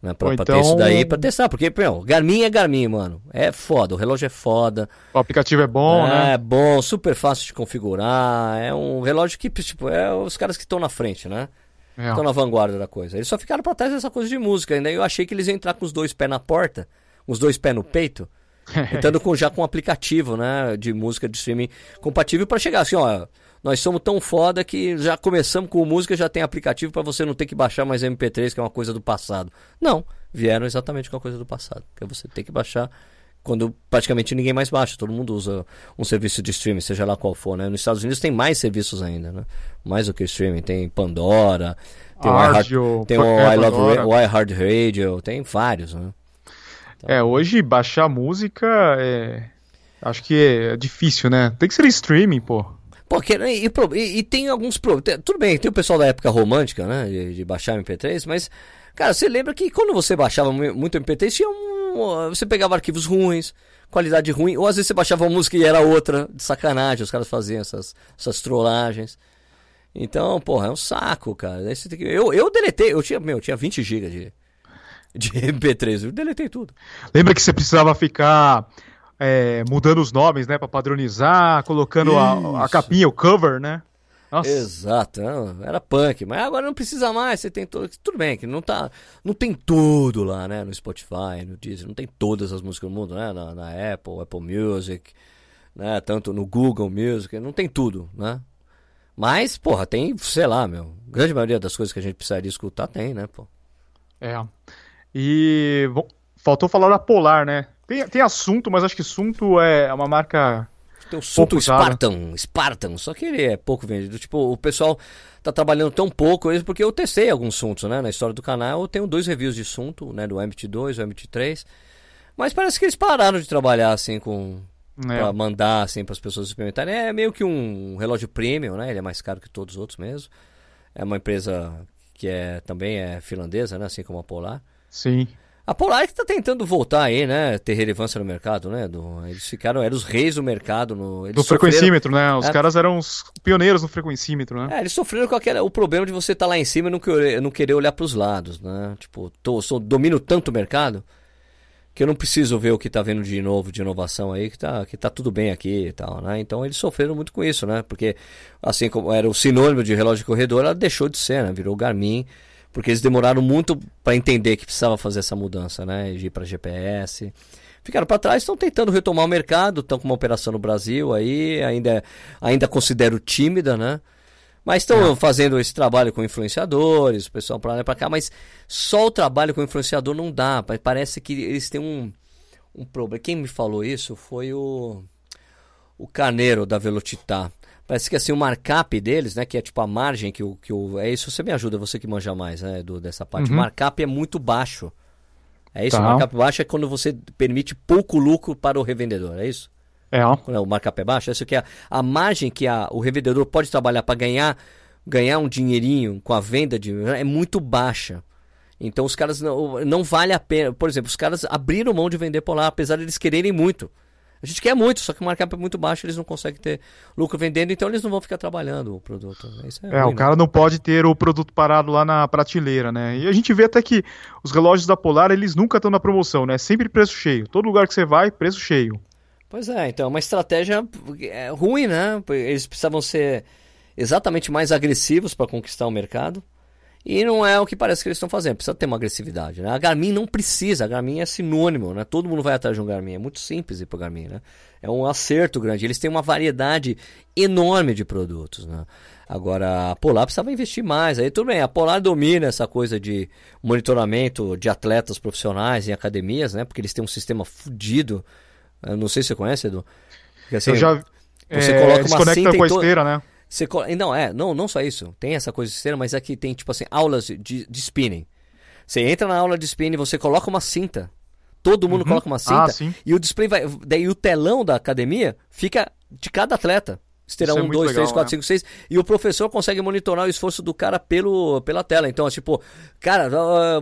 Né, pra, pra ter então- isso daí, pra testar, porque, meu, Garmin é Garmin, mano. É foda, o relógio é foda. O aplicativo é bom, é né? bom, super fácil de configurar. É um relógio que, tipo, é os caras que estão na frente, né? É. Estão na vanguarda da coisa. Eles só ficaram pra trás dessa coisa de música. Ainda eu achei que eles iam entrar com os dois pés na porta, os dois pés no peito, *laughs* entrando com, já com um aplicativo, né, de música de streaming compatível pra chegar assim, ó. Nós somos tão foda que já começamos com música, já tem aplicativo pra você não ter que baixar mais MP3, que é uma coisa do passado. Não, vieram exatamente com a coisa do passado. Que é você ter que baixar quando praticamente ninguém mais baixa, todo mundo usa um serviço de streaming, seja lá qual for, né? Nos Estados Unidos tem mais serviços ainda, né? Mais do que streaming, tem Pandora, tem o iHeart- tem o é, I Love o iHeart Radio, tem vários, né? É, hoje baixar música é. Acho que é difícil, né? Tem que ser streaming, pô. Pô, que- e, e- e tem alguns problemas. Tudo bem, tem o pessoal da época romântica, né? De, de baixar MP3, mas, cara, você lembra que quando você baixava mu- muito MP3, tinha um. Você pegava arquivos ruins, qualidade ruim, ou às vezes você baixava uma música e era outra, de sacanagem, os caras faziam essas, essas trollagens. Então, porra, é um saco, cara. Que- Eu, eu deletei, eu tinha, meu, eu tinha 20 GB de, de MP3, eu deletei tudo. Lembra que você precisava ficar é, mudando os nomes, né? Pra padronizar, colocando a, a capinha, o cover, né? Nossa. Exato, era punk, mas agora não precisa mais, você tem todo, tudo bem, que não tá, não tem tudo lá, né, no Spotify, no Deezer, não tem todas as músicas do mundo, né, na, na Apple, Apple Music, né, tanto no Google Music, não tem tudo, né, mas, porra, tem, sei lá, meu, grande maioria das coisas que a gente precisaria escutar tem, né, pô. É. E bom, faltou falar da Polar, né? Tem, tem assunto, mas acho que assunto é uma marca. Tem o Sunto. Spartan, Spartan, só que ele é pouco vendido. Tipo, o pessoal tá trabalhando tão pouco, isso porque eu testei alguns Suntos, né? Na história do canal, eu tenho dois reviews de Sunto, né? Do MT2 e o MT3. Mas parece que eles pararam de trabalhar assim com. É. Pra mandar assim para as pessoas experimentarem. É meio que um relógio premium, né? Ele é mais caro que todos os outros mesmo. É uma empresa que é também é finlandesa, né? Assim como a Polar. Sim. A Polar que tá tentando voltar aí, né? Ter relevância no mercado, né? Do, eles ficaram, eram os reis do mercado. No, No sofreram- frequencímetro, né? Os É. caras eram os pioneiros no frequencímetro, né? É, eles sofreram com aquele, o problema de você estar lá em cima e não querer, não querer olhar pros lados, né? Tipo, tô, sou, domino tanto o mercado que eu não preciso ver o que tá vendo de novo, de inovação aí, que tá, que tá tudo bem aqui e tal, né? Então eles sofreram muito com isso, né? Porque assim como era o sinônimo de relógio de corredor, ela deixou de ser, né? Virou Garmin, porque eles demoraram muito para entender que precisava fazer essa mudança, né? De ir para GPS. Ficaram para trás, estão tentando retomar o mercado, estão com uma operação no Brasil aí, ainda ainda considero tímida, né? Mas estão fazendo esse trabalho com influenciadores, o pessoal pra lá e pra cá, mas só o trabalho com influenciador não dá. pa- Parece que eles têm um, um problema. Quem me falou isso foi o, o Carneiro da Velocitar. Parece que assim, o markup deles, né? Que é tipo a margem que o. Que o é isso, você me ajuda, você que manja mais, né? Do, dessa parte. O Uhum. markup é muito baixo. É isso? Tá. O markup baixo é quando você permite pouco lucro para o revendedor, é isso? É, quando o markup é baixo, isso que é a margem que a, o revendedor pode trabalhar para ganhar ganhar um dinheirinho com a venda de é muito baixa. Então os caras não, não vale a pena. Por exemplo, os caras abriram mão de vender por lá, apesar de eles quererem muito. A gente quer muito, só que o markup é muito baixo, eles não conseguem ter lucro vendendo, então eles não vão ficar trabalhando o produto. Isso é É, ruim, o né? cara não pode ter o produto parado lá na prateleira, né? E a gente vê até que os relógios da Polar, eles nunca estão na promoção, né? Sempre preço cheio. Todo lugar que você vai, preço cheio. Pois é, então é uma estratégia é, ruim, né? Eles precisavam ser exatamente mais agressivos para conquistar o mercado. E não é o que parece que eles estão fazendo. Precisa ter uma agressividade, né? A Garmin não precisa. A Garmin é sinônimo, né? Todo mundo vai atrás de um Garmin. É muito simples ir pro Garmin, né? É um acerto grande. Eles têm uma variedade enorme de produtos, né? Agora, a Polar precisava investir mais. Aí tudo bem, a Polar domina essa coisa de monitoramento de atletas profissionais em academias, né? Porque eles têm um sistema fudido. Eu não sei se você conhece, Edu. Porque, assim, Eu já... Você é, coloca uma cinta com a esteira, né? Você, não, é, não, não só isso. Tem essa coisa de esteira, mas aqui tem, tipo assim, aulas de, de spinning. Você entra na aula de spinning, você coloca uma cinta. Todo mundo uhum. coloca uma cinta. Ah, e o display vai. Daí o telão da academia fica de cada atleta. Esteira 1, 2, 3, 4, 5, 6. E o professor consegue monitorar o esforço do cara pelo, pela tela. Então, é tipo, cara,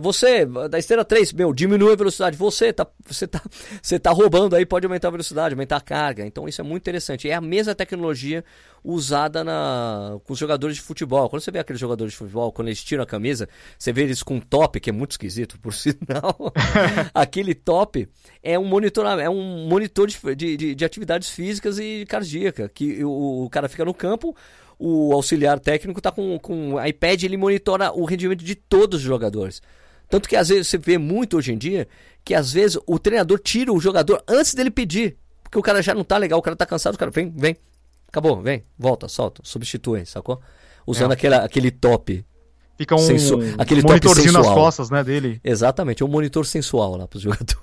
você, da esteira 3, meu, diminui a velocidade. Você tá, você tá, você tá roubando aí, pode aumentar a velocidade, aumentar a carga. Então, isso é muito interessante. É a mesma tecnologia usada na, com os jogadores de futebol. Quando você vê aqueles jogadores de futebol, quando eles tiram a camisa, você vê eles com top, que é muito esquisito, por *laughs* sinal. *laughs* Aquele top é um monitor, é um monitor de, de, de atividades físicas e cardíaca, que o, o cara fica no campo, o auxiliar técnico está com, com o iPad, ele monitora o rendimento de todos os jogadores. Tanto que às vezes você vê muito hoje em dia que às vezes o treinador tira o jogador antes dele pedir. Porque o cara já não tá legal, o cara tá cansado, o cara vem, vem, Acabou, vem, volta, solta, substitui, sacou? Usando é. aquela, aquele top. Fica um sensu... aquele monitorzinho nas costas, né, dele. Exatamente, é um monitor sensual lá para os jogadores.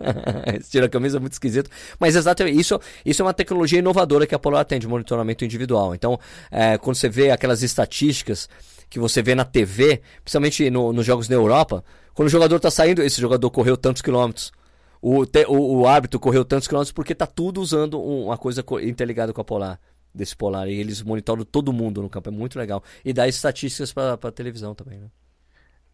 *laughs* Tira a camisa é muito esquisito. Mas exatamente, isso, isso é uma tecnologia inovadora que a Polar tem de monitoramento individual. Então, é, quando você vê aquelas estatísticas que você vê na TV, principalmente no, nos jogos na Europa, quando o jogador está saindo, esse jogador correu tantos quilômetros o, te, o, o árbitro correu tantos quilômetros porque tá tudo usando uma coisa interligada com a Polar, desse Polar. E eles monitoram todo mundo no campo, é muito legal. E dá estatísticas para televisão também, né?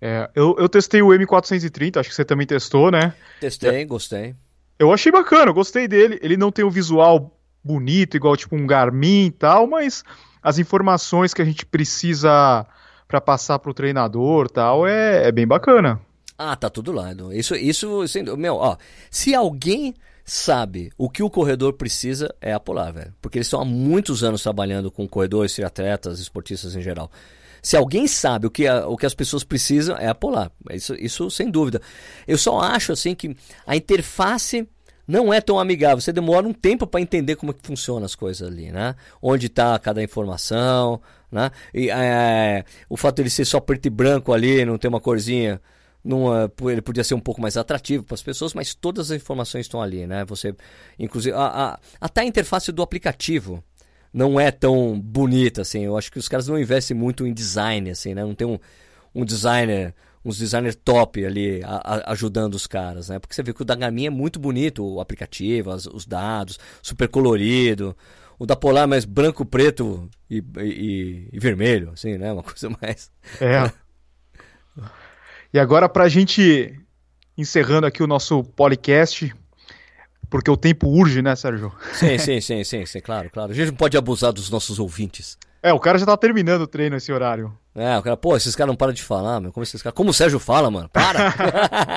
É, eu, eu testei o M430, acho que você também testou, né? Testei, gostei. Eu achei bacana, gostei dele. Ele não tem um visual bonito, igual tipo um Garmin e tal, mas as informações que a gente precisa para passar pro treinador tal é, é bem bacana. Ah, tá tudo lá. Isso, isso, meu, ó, se alguém sabe o que o corredor precisa, é a Polar, velho. Porque eles estão há muitos anos trabalhando com corredores, atletas, esportistas em geral. Se alguém sabe o que, a, o que as pessoas precisam, é a Polar. Isso, isso sem dúvida. Eu só acho, assim, que a interface não é tão amigável. Você demora um tempo para entender como é que funciona as coisas ali, né? Onde está cada informação, né? E é, o fato de ele ser só preto e branco ali, não ter uma corzinha numa, ele podia ser um pouco mais atrativo para as pessoas, mas todas as informações estão ali, né? Você, inclusive, a, a, até a interface do aplicativo não é tão bonita, assim. Eu acho que os caras não investem muito em design, assim, né? Não tem um, um designer, uns designers top ali a, ajudando os caras, né? Porque você vê que o da Garmin é muito bonito, o aplicativo, as, os dados, super colorido. O da Polar é mais branco, preto e, e, e vermelho, assim, né? Uma *laughs* coisa mais... É... E agora, para a gente encerrando aqui o nosso podcast, porque o tempo urge, né, Sérgio? Sim, sim, sim, sim, sim, claro, claro. A gente não pode abusar dos nossos ouvintes. É, o cara já tá terminando o treino esse horário. É, o cara, pô, esses caras não param de falar, meu. Como esses caras. Como o Sérgio fala, mano. Para!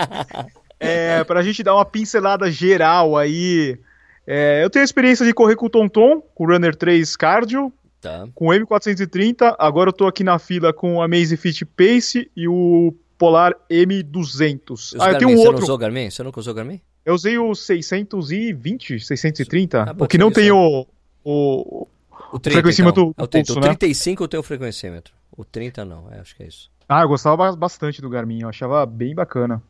*laughs* é, pra gente dar uma pincelada geral aí. É, eu tenho a experiência de correr com o Tonton, com o Runner 3 Cardio. Tá. Com o M430, agora eu tô aqui na fila com o Amazfit Pace e o Polar M200. ah, eu tenho um você outro. Você não usou Garmin? Você nunca usou Garmin? Eu usei o 620, 630, ah, o que não tem o, o, o 30, frequencímetro então. É o, 30, pulso, o 35 né? eu tenho o frequencímetro, o 30 não, é, acho que é isso. Ah, eu gostava bastante do Garmin, eu achava bem bacana.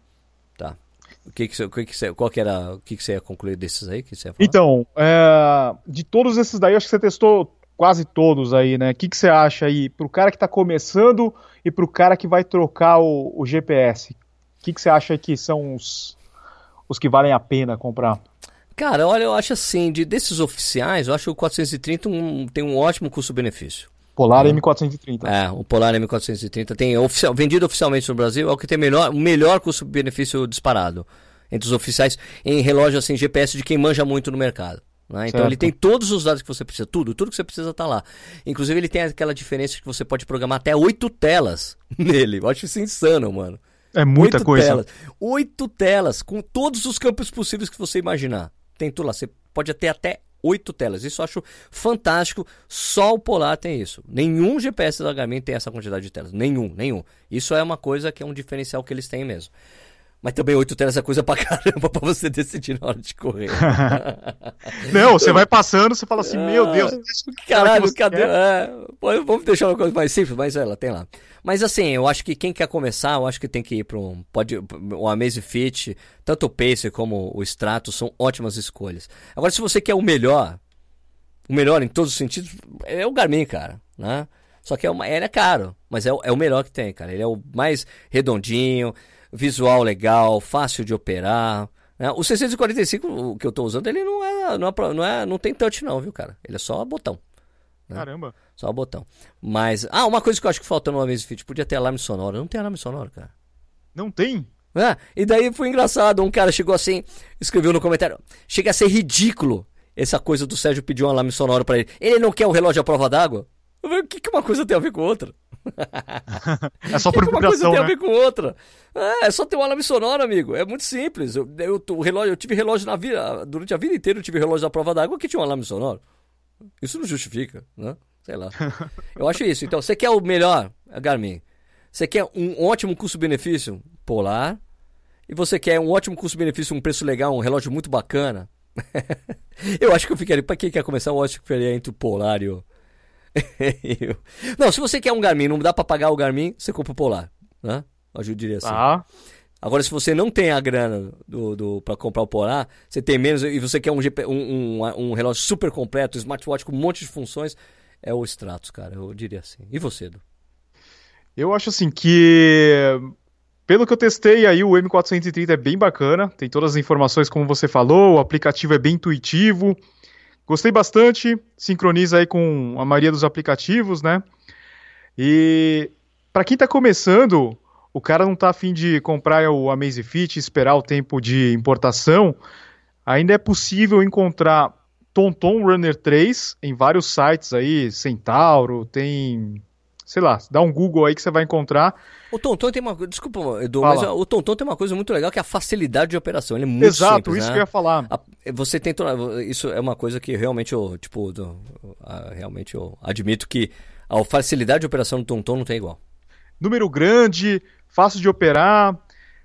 Tá. O que que você, o que que você, qual que era, o que que você ia concluir desses aí que você Então, é, de todos esses daí, acho que você testou quase todos aí, né? O que, que você acha aí pro cara que está começando e pro cara que vai trocar o, o GPS? O que, que você acha que são os, os que valem a pena comprar? Cara, olha, eu acho assim, de desses oficiais, eu acho que o 430 um, tem um ótimo custo-benefício. Polar uhum. M430. É, o Polar M430 tem oficial, vendido oficialmente no Brasil, é o que tem melhor, o melhor custo-benefício disparado entre os oficiais em relógio assim GPS de quem manja muito no mercado. Né? Então ele tem todos os dados que você precisa, tudo, tudo que você precisa tá lá. Inclusive ele tem aquela diferença que você pode programar até oito telas *laughs* nele. Eu acho isso insano, mano. É muita oito coisa. Telas. Oito telas, com todos os campos possíveis que você imaginar. Tem tudo lá. Você pode ter até oito telas. Isso eu acho fantástico. Só o Polar tem isso. Nenhum GPS da Garmin tem essa quantidade de telas. Nenhum, nenhum. Isso é uma coisa que é um diferencial que eles têm mesmo. Mas também oito telas é coisa pra caramba pra você decidir na hora de correr. *laughs* Não, você vai passando, você fala assim, meu ah, Deus. Caralho, cadê? É, vamos deixar uma coisa mais simples, mas ela tem lá. Mas assim, eu acho que quem quer começar, eu acho que tem que ir para um. Pode, o Amazfit, tanto o Pacer como o Strato são ótimas escolhas. Agora, se você quer o melhor, o melhor em todos os sentidos, é o Garmin, cara. Né? Só que é uma, ele é caro, mas é, é o melhor que tem, cara. Ele é o mais redondinho visual legal, fácil de operar. Né? O 645 que eu estou usando, ele não é, não é, não é, não tem touch não, viu, cara? Ele é só botão. Né? Caramba. Só botão. Mas, ah, uma coisa que eu acho que falta no Amazfit, podia ter alarme sonoro. Não tem alarme sonoro, cara. Não tem? É, e daí foi engraçado, um cara chegou assim, escreveu no comentário, chega a ser ridículo essa coisa do Sérgio pedir um alarme sonoro para ele. Ele não quer o um relógio à prova d'água? O que, que uma coisa tem a ver com outra? *laughs* é só por que, que uma coisa tem né? a ver com outra? É, é só ter um alarme sonoro, amigo. É muito simples. Eu, eu, o relógio, eu tive relógio na vida, durante a vida inteira eu tive relógio à prova d'água que tinha um alarme sonoro. Isso não justifica, né? Sei lá. *laughs* Eu acho isso. Então, você quer o melhor, Garmin. Você quer um ótimo custo-benefício? Polar. E você quer um ótimo custo-benefício, um preço legal, um relógio muito bacana? *laughs* eu acho que eu ficaria. Pra quem quer começar, eu acho que eu ficaria entre o Polar e o. *laughs* não, se você quer um Garmin, não dá pra pagar o Garmin, você compra o Polar. Né? Eu diria assim. Ah. Agora, se você não tem a grana do, do, para comprar o Polar, você tem menos e você quer um, GP, um, um, um, relógio super completo, um smartwatch com um monte de funções, é o Stratos, cara. Eu diria assim. E você, Edu? Eu acho assim que, pelo que eu testei aí, o M430 é bem bacana. Tem todas as informações, como você falou, o aplicativo é bem intuitivo. Gostei bastante, sincroniza aí com a maioria dos aplicativos, né? E para quem está começando, o cara não está afim de comprar o Amazfit e esperar o tempo de importação, ainda é possível encontrar Tonton Runner 3 em vários sites aí, Centauro, tem, sei lá, dá um Google aí que você vai encontrar. O Tonton tem uma, desculpa, Edu, Fala. mas o Tonton tem uma coisa muito legal que é a facilidade de operação. Ele é muito Exato, simples, isso né? que eu ia falar. Você tem isso é uma coisa que realmente eu, tipo, realmente eu admito que a facilidade de operação do Tonton não tem igual. Número grande, fácil de operar,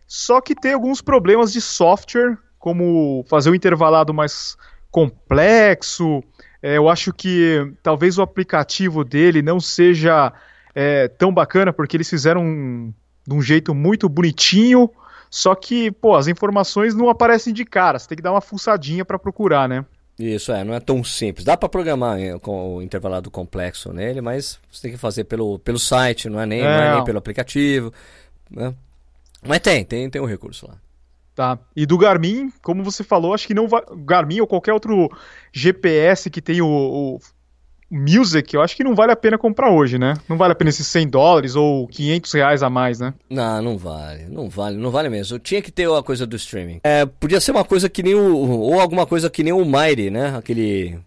só que tem alguns problemas de software, como fazer o intervalado mais complexo. É, eu acho que talvez o aplicativo dele não seja é, tão bacana, porque eles fizeram um, de um jeito muito bonitinho, só que, pô, as informações não aparecem de cara, você tem que dar uma fuçadinha para procurar, né? Isso, é, não é tão simples. Dá para programar é, com o intervalado complexo nele, mas você tem que fazer pelo, pelo site, não é nem, é. Não é nem pelo aplicativo. Né? Mas tem, tem, tem um recurso lá. Tá. E do Garmin, como você falou, acho que não vai. Garmin ou qualquer outro GPS que tem o, o Music, eu acho que não vale a pena comprar hoje, né? Não vale a pena esses 100 dólares ou 500 reais a mais, né? Não, não vale. Não vale, não vale mesmo. Tinha que ter a coisa do streaming. É, podia ser uma coisa que nem o. Ou alguma coisa que nem o Mighty, né? Aquele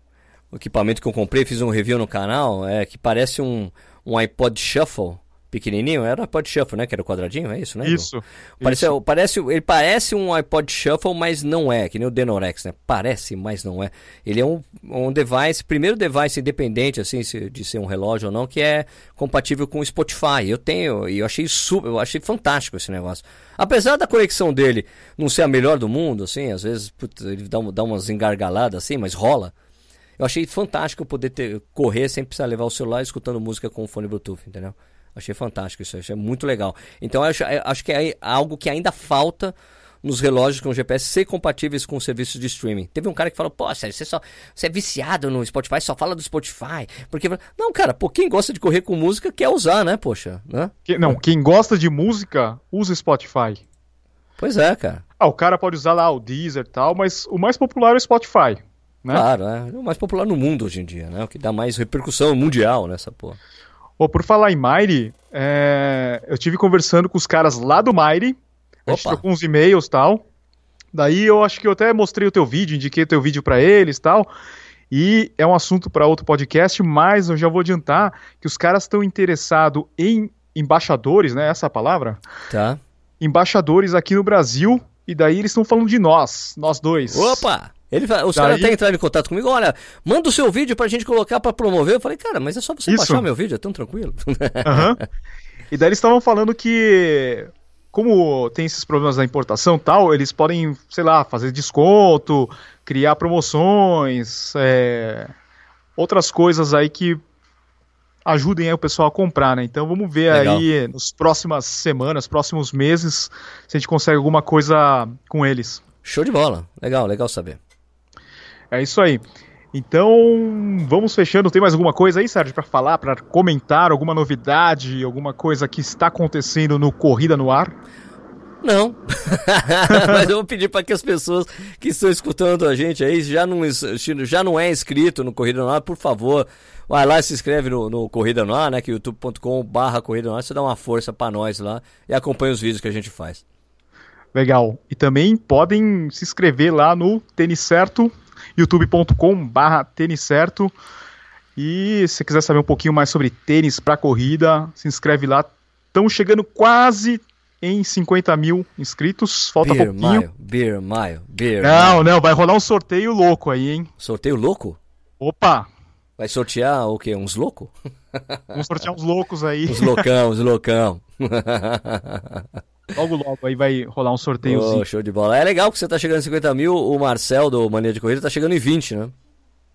equipamento que eu comprei, fiz um review no canal, é que parece um, um iPod Shuffle pequenininho, era o iPod Shuffle, né? Que era o quadradinho, é isso, né? Isso. Parece, isso. parece, ele parece um iPod Shuffle, mas não é, que nem o Denorex, né? Parece, mas não é. Ele é um, um device, primeiro device independente, assim, de ser um relógio ou não, que é compatível com o Spotify. Eu tenho, e eu achei super, eu achei fantástico esse negócio. Apesar da conexão dele não ser a melhor do mundo, assim, às vezes putz, ele dá, dá umas engargaladas assim, mas rola. Eu achei fantástico poder ter, correr sem precisar levar o celular escutando música com o fone Bluetooth, entendeu? Achei fantástico isso, achei muito legal. Então acho, acho que é algo que ainda falta nos relógios com GPS ser compatíveis com serviços de streaming. Teve um cara que falou, pô, você, só, você é viciado no Spotify, só fala do Spotify. Porque. Não, cara, pô, quem gosta de correr com música quer usar, né, poxa? Né? não, quem gosta de música usa Spotify. Pois é, cara. Ah, o cara pode usar lá o Deezer e tal, mas o mais popular é o Spotify. Né? Claro, é o mais popular no mundo hoje em dia, né? O que dá mais repercussão mundial nessa porra. Oh, por falar em Maire, é... eu tive conversando com os caras lá do Maire. A gente trocou uns e-mails e tal. Daí eu acho que eu até mostrei o teu vídeo, indiquei o teu vídeo para eles tal. E é um assunto para outro podcast, mas eu já vou adiantar que os caras estão interessados em embaixadores, né? Essa é a palavra? Tá. Embaixadores aqui no Brasil. E daí eles estão falando de nós, nós dois. Opa! Ele, os Daí... caras até entraram em contato comigo, olha, manda o seu vídeo pra gente colocar pra promover. Eu falei, cara, mas é só você Isso. baixar meu vídeo, é tão tranquilo. *laughs* Uhum. E daí eles estavam falando que, como tem esses problemas da importação tal, eles podem, sei lá, fazer desconto, criar promoções, é... outras coisas aí que ajudem o pessoal a comprar, né? Então vamos ver Legal. aí nos próximas semanas, próximos meses, se a gente consegue alguma coisa com eles. Show de bola. Legal, legal saber. É isso aí. Então, vamos fechando. Tem mais alguma coisa aí, Sérgio, para falar, para comentar? Alguma novidade, alguma coisa que está acontecendo no Corrida no Ar? Não. *laughs* Mas eu vou pedir para que as pessoas que estão escutando a gente aí, já não, já não é inscrito no Corrida no Ar, por favor, vai lá e se inscreve no, no Corrida no Ar, né? Que é youtube.com barra Corrida no Ar, você dá uma força para nós lá e acompanha os vídeos que a gente faz. Legal. E também podem se inscrever lá no Tênis Certo youtube.com barra tênis certo. E se quiser saber um pouquinho mais sobre tênis para corrida, se inscreve lá. Estamos chegando quase em 50 mil inscritos. Falta beer pouquinho. Mile, beer Mile, Beer Não, mile. não, vai rolar um sorteio louco aí, hein? Sorteio louco? Opa! Vai sortear o quê? Uns loucos? Vamos sortear uns loucos aí. Uns loucão, uns loucão. *laughs* Logo, logo aí vai rolar um sorteio. Oh, show de bola. É legal que você tá chegando em 50 mil, o Marcel do Mania de Corrida tá chegando em 20, né?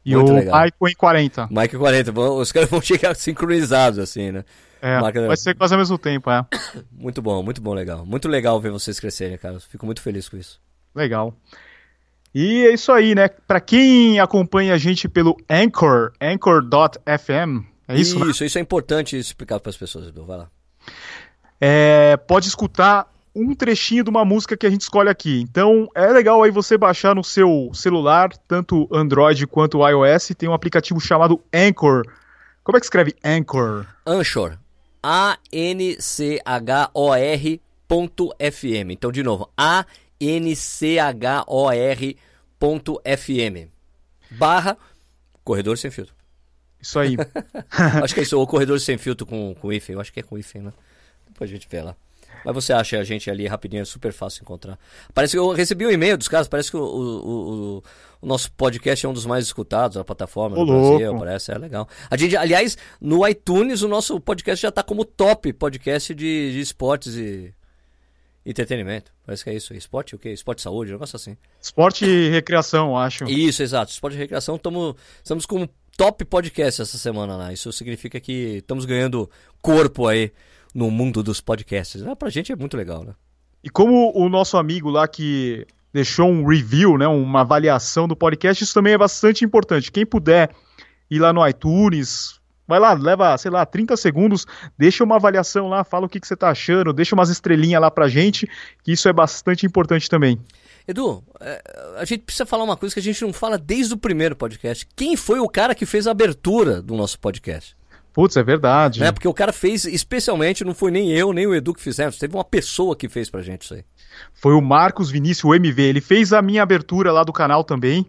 E Muito o legal. Michael em 40. Mike em 40. Os caras vão *laughs* chegar sincronizados, assim, né? É, Marca... vai ser quase ao mesmo tempo, é. *coughs* Muito bom, muito bom, legal. Muito legal ver vocês crescerem, cara. Fico muito feliz com isso. Legal. E é isso aí, né? Para quem acompanha a gente pelo Anchor, anchor.fm, é isso? Isso, né? isso é importante explicar para as pessoas, Edu. Vai lá é, pode escutar um trechinho de uma música que a gente escolhe aqui. Então é legal aí você baixar no seu celular, tanto Android quanto iOS, tem um aplicativo chamado Anchor. Como é que escreve Anchor? Anchor. A-N-C-H-O-R ponto FM. Então, de novo, A-N-C-H-O-R ponto FM. Barra Corredor Sem Filtro. Isso aí. *laughs* acho que é isso, ou Corredor Sem Filtro com, com hífen. Eu acho que é com hífen, né? Depois a gente vê lá. Mas você acha a gente ali rapidinho, é super fácil encontrar. Parece que eu recebi um e-mail dos caras, parece que o, o, o, o nosso podcast é um dos mais escutados na plataforma do Brasil, parece, é legal. A gente, aliás, no iTunes o nosso podcast já está como top podcast de, de esportes e entretenimento. Parece que é isso. Esporte o quê? Esporte e saúde, um negócio assim. Esporte e recreação, acho. Isso, exato. Esporte e recreação, tamo, estamos como top podcast essa semana lá. Isso significa que estamos ganhando corpo aí no mundo dos podcasts. Ah, pra gente é muito legal, né? E como o nosso amigo lá que deixou um review, né, uma avaliação do podcast, isso também é bastante importante. Quem puder ir lá no iTunes, vai lá, leva, sei lá, 30 segundos, deixa uma avaliação lá, fala o que, que você tá achando, deixa umas estrelinhas lá pra gente, que isso é bastante importante também. Edu, é, a gente precisa falar uma coisa que a gente não fala desde o primeiro podcast. Quem foi o cara que fez a abertura do nosso podcast? Putz, é verdade. Né? Porque o cara fez especialmente, não foi nem eu, nem o Edu que fizemos, teve uma pessoa que fez pra gente isso aí. Foi o Marcos Vinícius, o MV. Ele fez a minha abertura lá do canal também.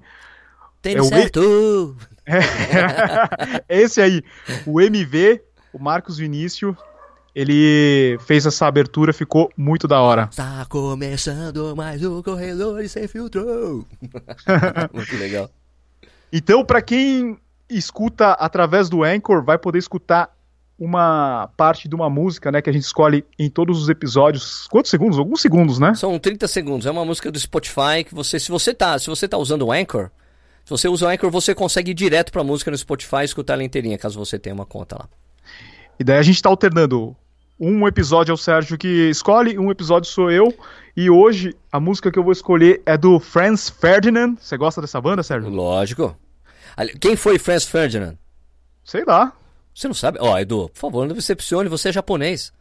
Tem é certo! É, *laughs* esse aí, o MV, o Marcos Vinícius, ele fez essa abertura, ficou muito da hora. Está começando mais um Corredor Sem Filtro! *laughs* *laughs* muito legal. Então, para quem escuta através do Anchor, vai poder escutar uma parte de uma música, né, que a gente escolhe em todos os episódios. Quantos segundos? Alguns segundos, né? São 30 segundos. É uma música do Spotify que você, se você tá, se você tá usando o Anchor, se você usa o Anchor, você consegue ir direto para a música no Spotify e escutar ela inteirinha, caso você tenha uma conta lá. E daí a gente tá alternando. Um episódio é o Sérgio que escolhe, um episódio sou eu. E hoje a música que eu vou escolher é do Franz Ferdinand. Você gosta dessa banda, Sérgio? Lógico. Quem foi Franz Ferdinand? Sei lá. Você não sabe? Ó, oh, Edu, por favor, não decepcione, você é japonês.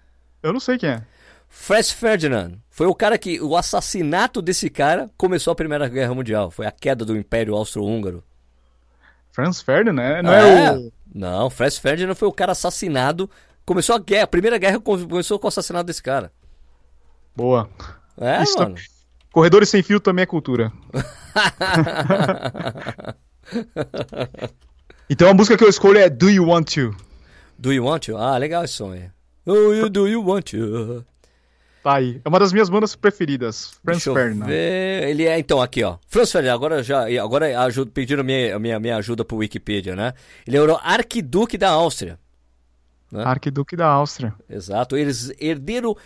Eu não sei quem é. Franz Ferdinand foi o cara que. O assassinato desse cara começou a Primeira Guerra Mundial. Foi a queda do Império Austro-Húngaro. Franz Ferdinand? Né? Não é, é o. Não, Franz Ferdinand foi o cara assassinado. Começou a guerra. A Primeira Guerra começou com o assassinato desse cara. Boa. É, Isso mano. Corredores sem fio também é cultura. *laughs* *laughs* então a música que eu escolho é Do You Want To? Do You Want To? Ah, legal esse som aí. Oh, you, do you want to? Tá aí. É uma das minhas bandas preferidas. Franz Ferdinand. Ele é, então, aqui, ó. Franz Ferdinand, agora já. Agora ajuda, pediram minha, minha, minha ajuda pro Wikipedia, né? Ele era o arquiduque da Áustria. Né? Arquiduque da Áustria. Exato. Eles herdeiro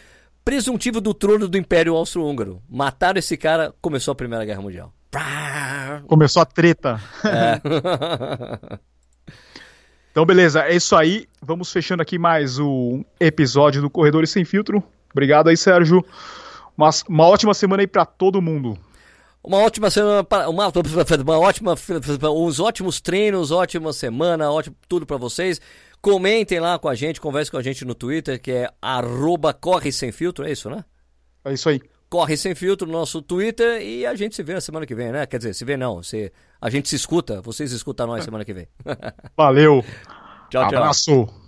presuntivo do trono do Império Austro-Húngaro. Mataram esse cara, começou a Primeira Guerra Mundial. Começou a treta. É. *laughs* então, beleza, é isso aí. Vamos fechando aqui mais um episódio do Corredores Sem Filtro. Obrigado aí, Sérgio. Uma, uma ótima semana aí para todo mundo. Uma ótima semana, uma, uma ótima, uns ótimos treinos, ótima semana, ótimo tudo para vocês. Comentem lá com a gente, converse com a gente no Twitter, que é arroba corre sem filtro, é isso, né? É isso aí. Corre sem filtro no nosso Twitter e a gente se vê na semana que vem, né? Quer dizer, se vê não, se, a gente se escuta, vocês escutam nós semana que vem. *laughs* Valeu. tchau, tchau. Abraço.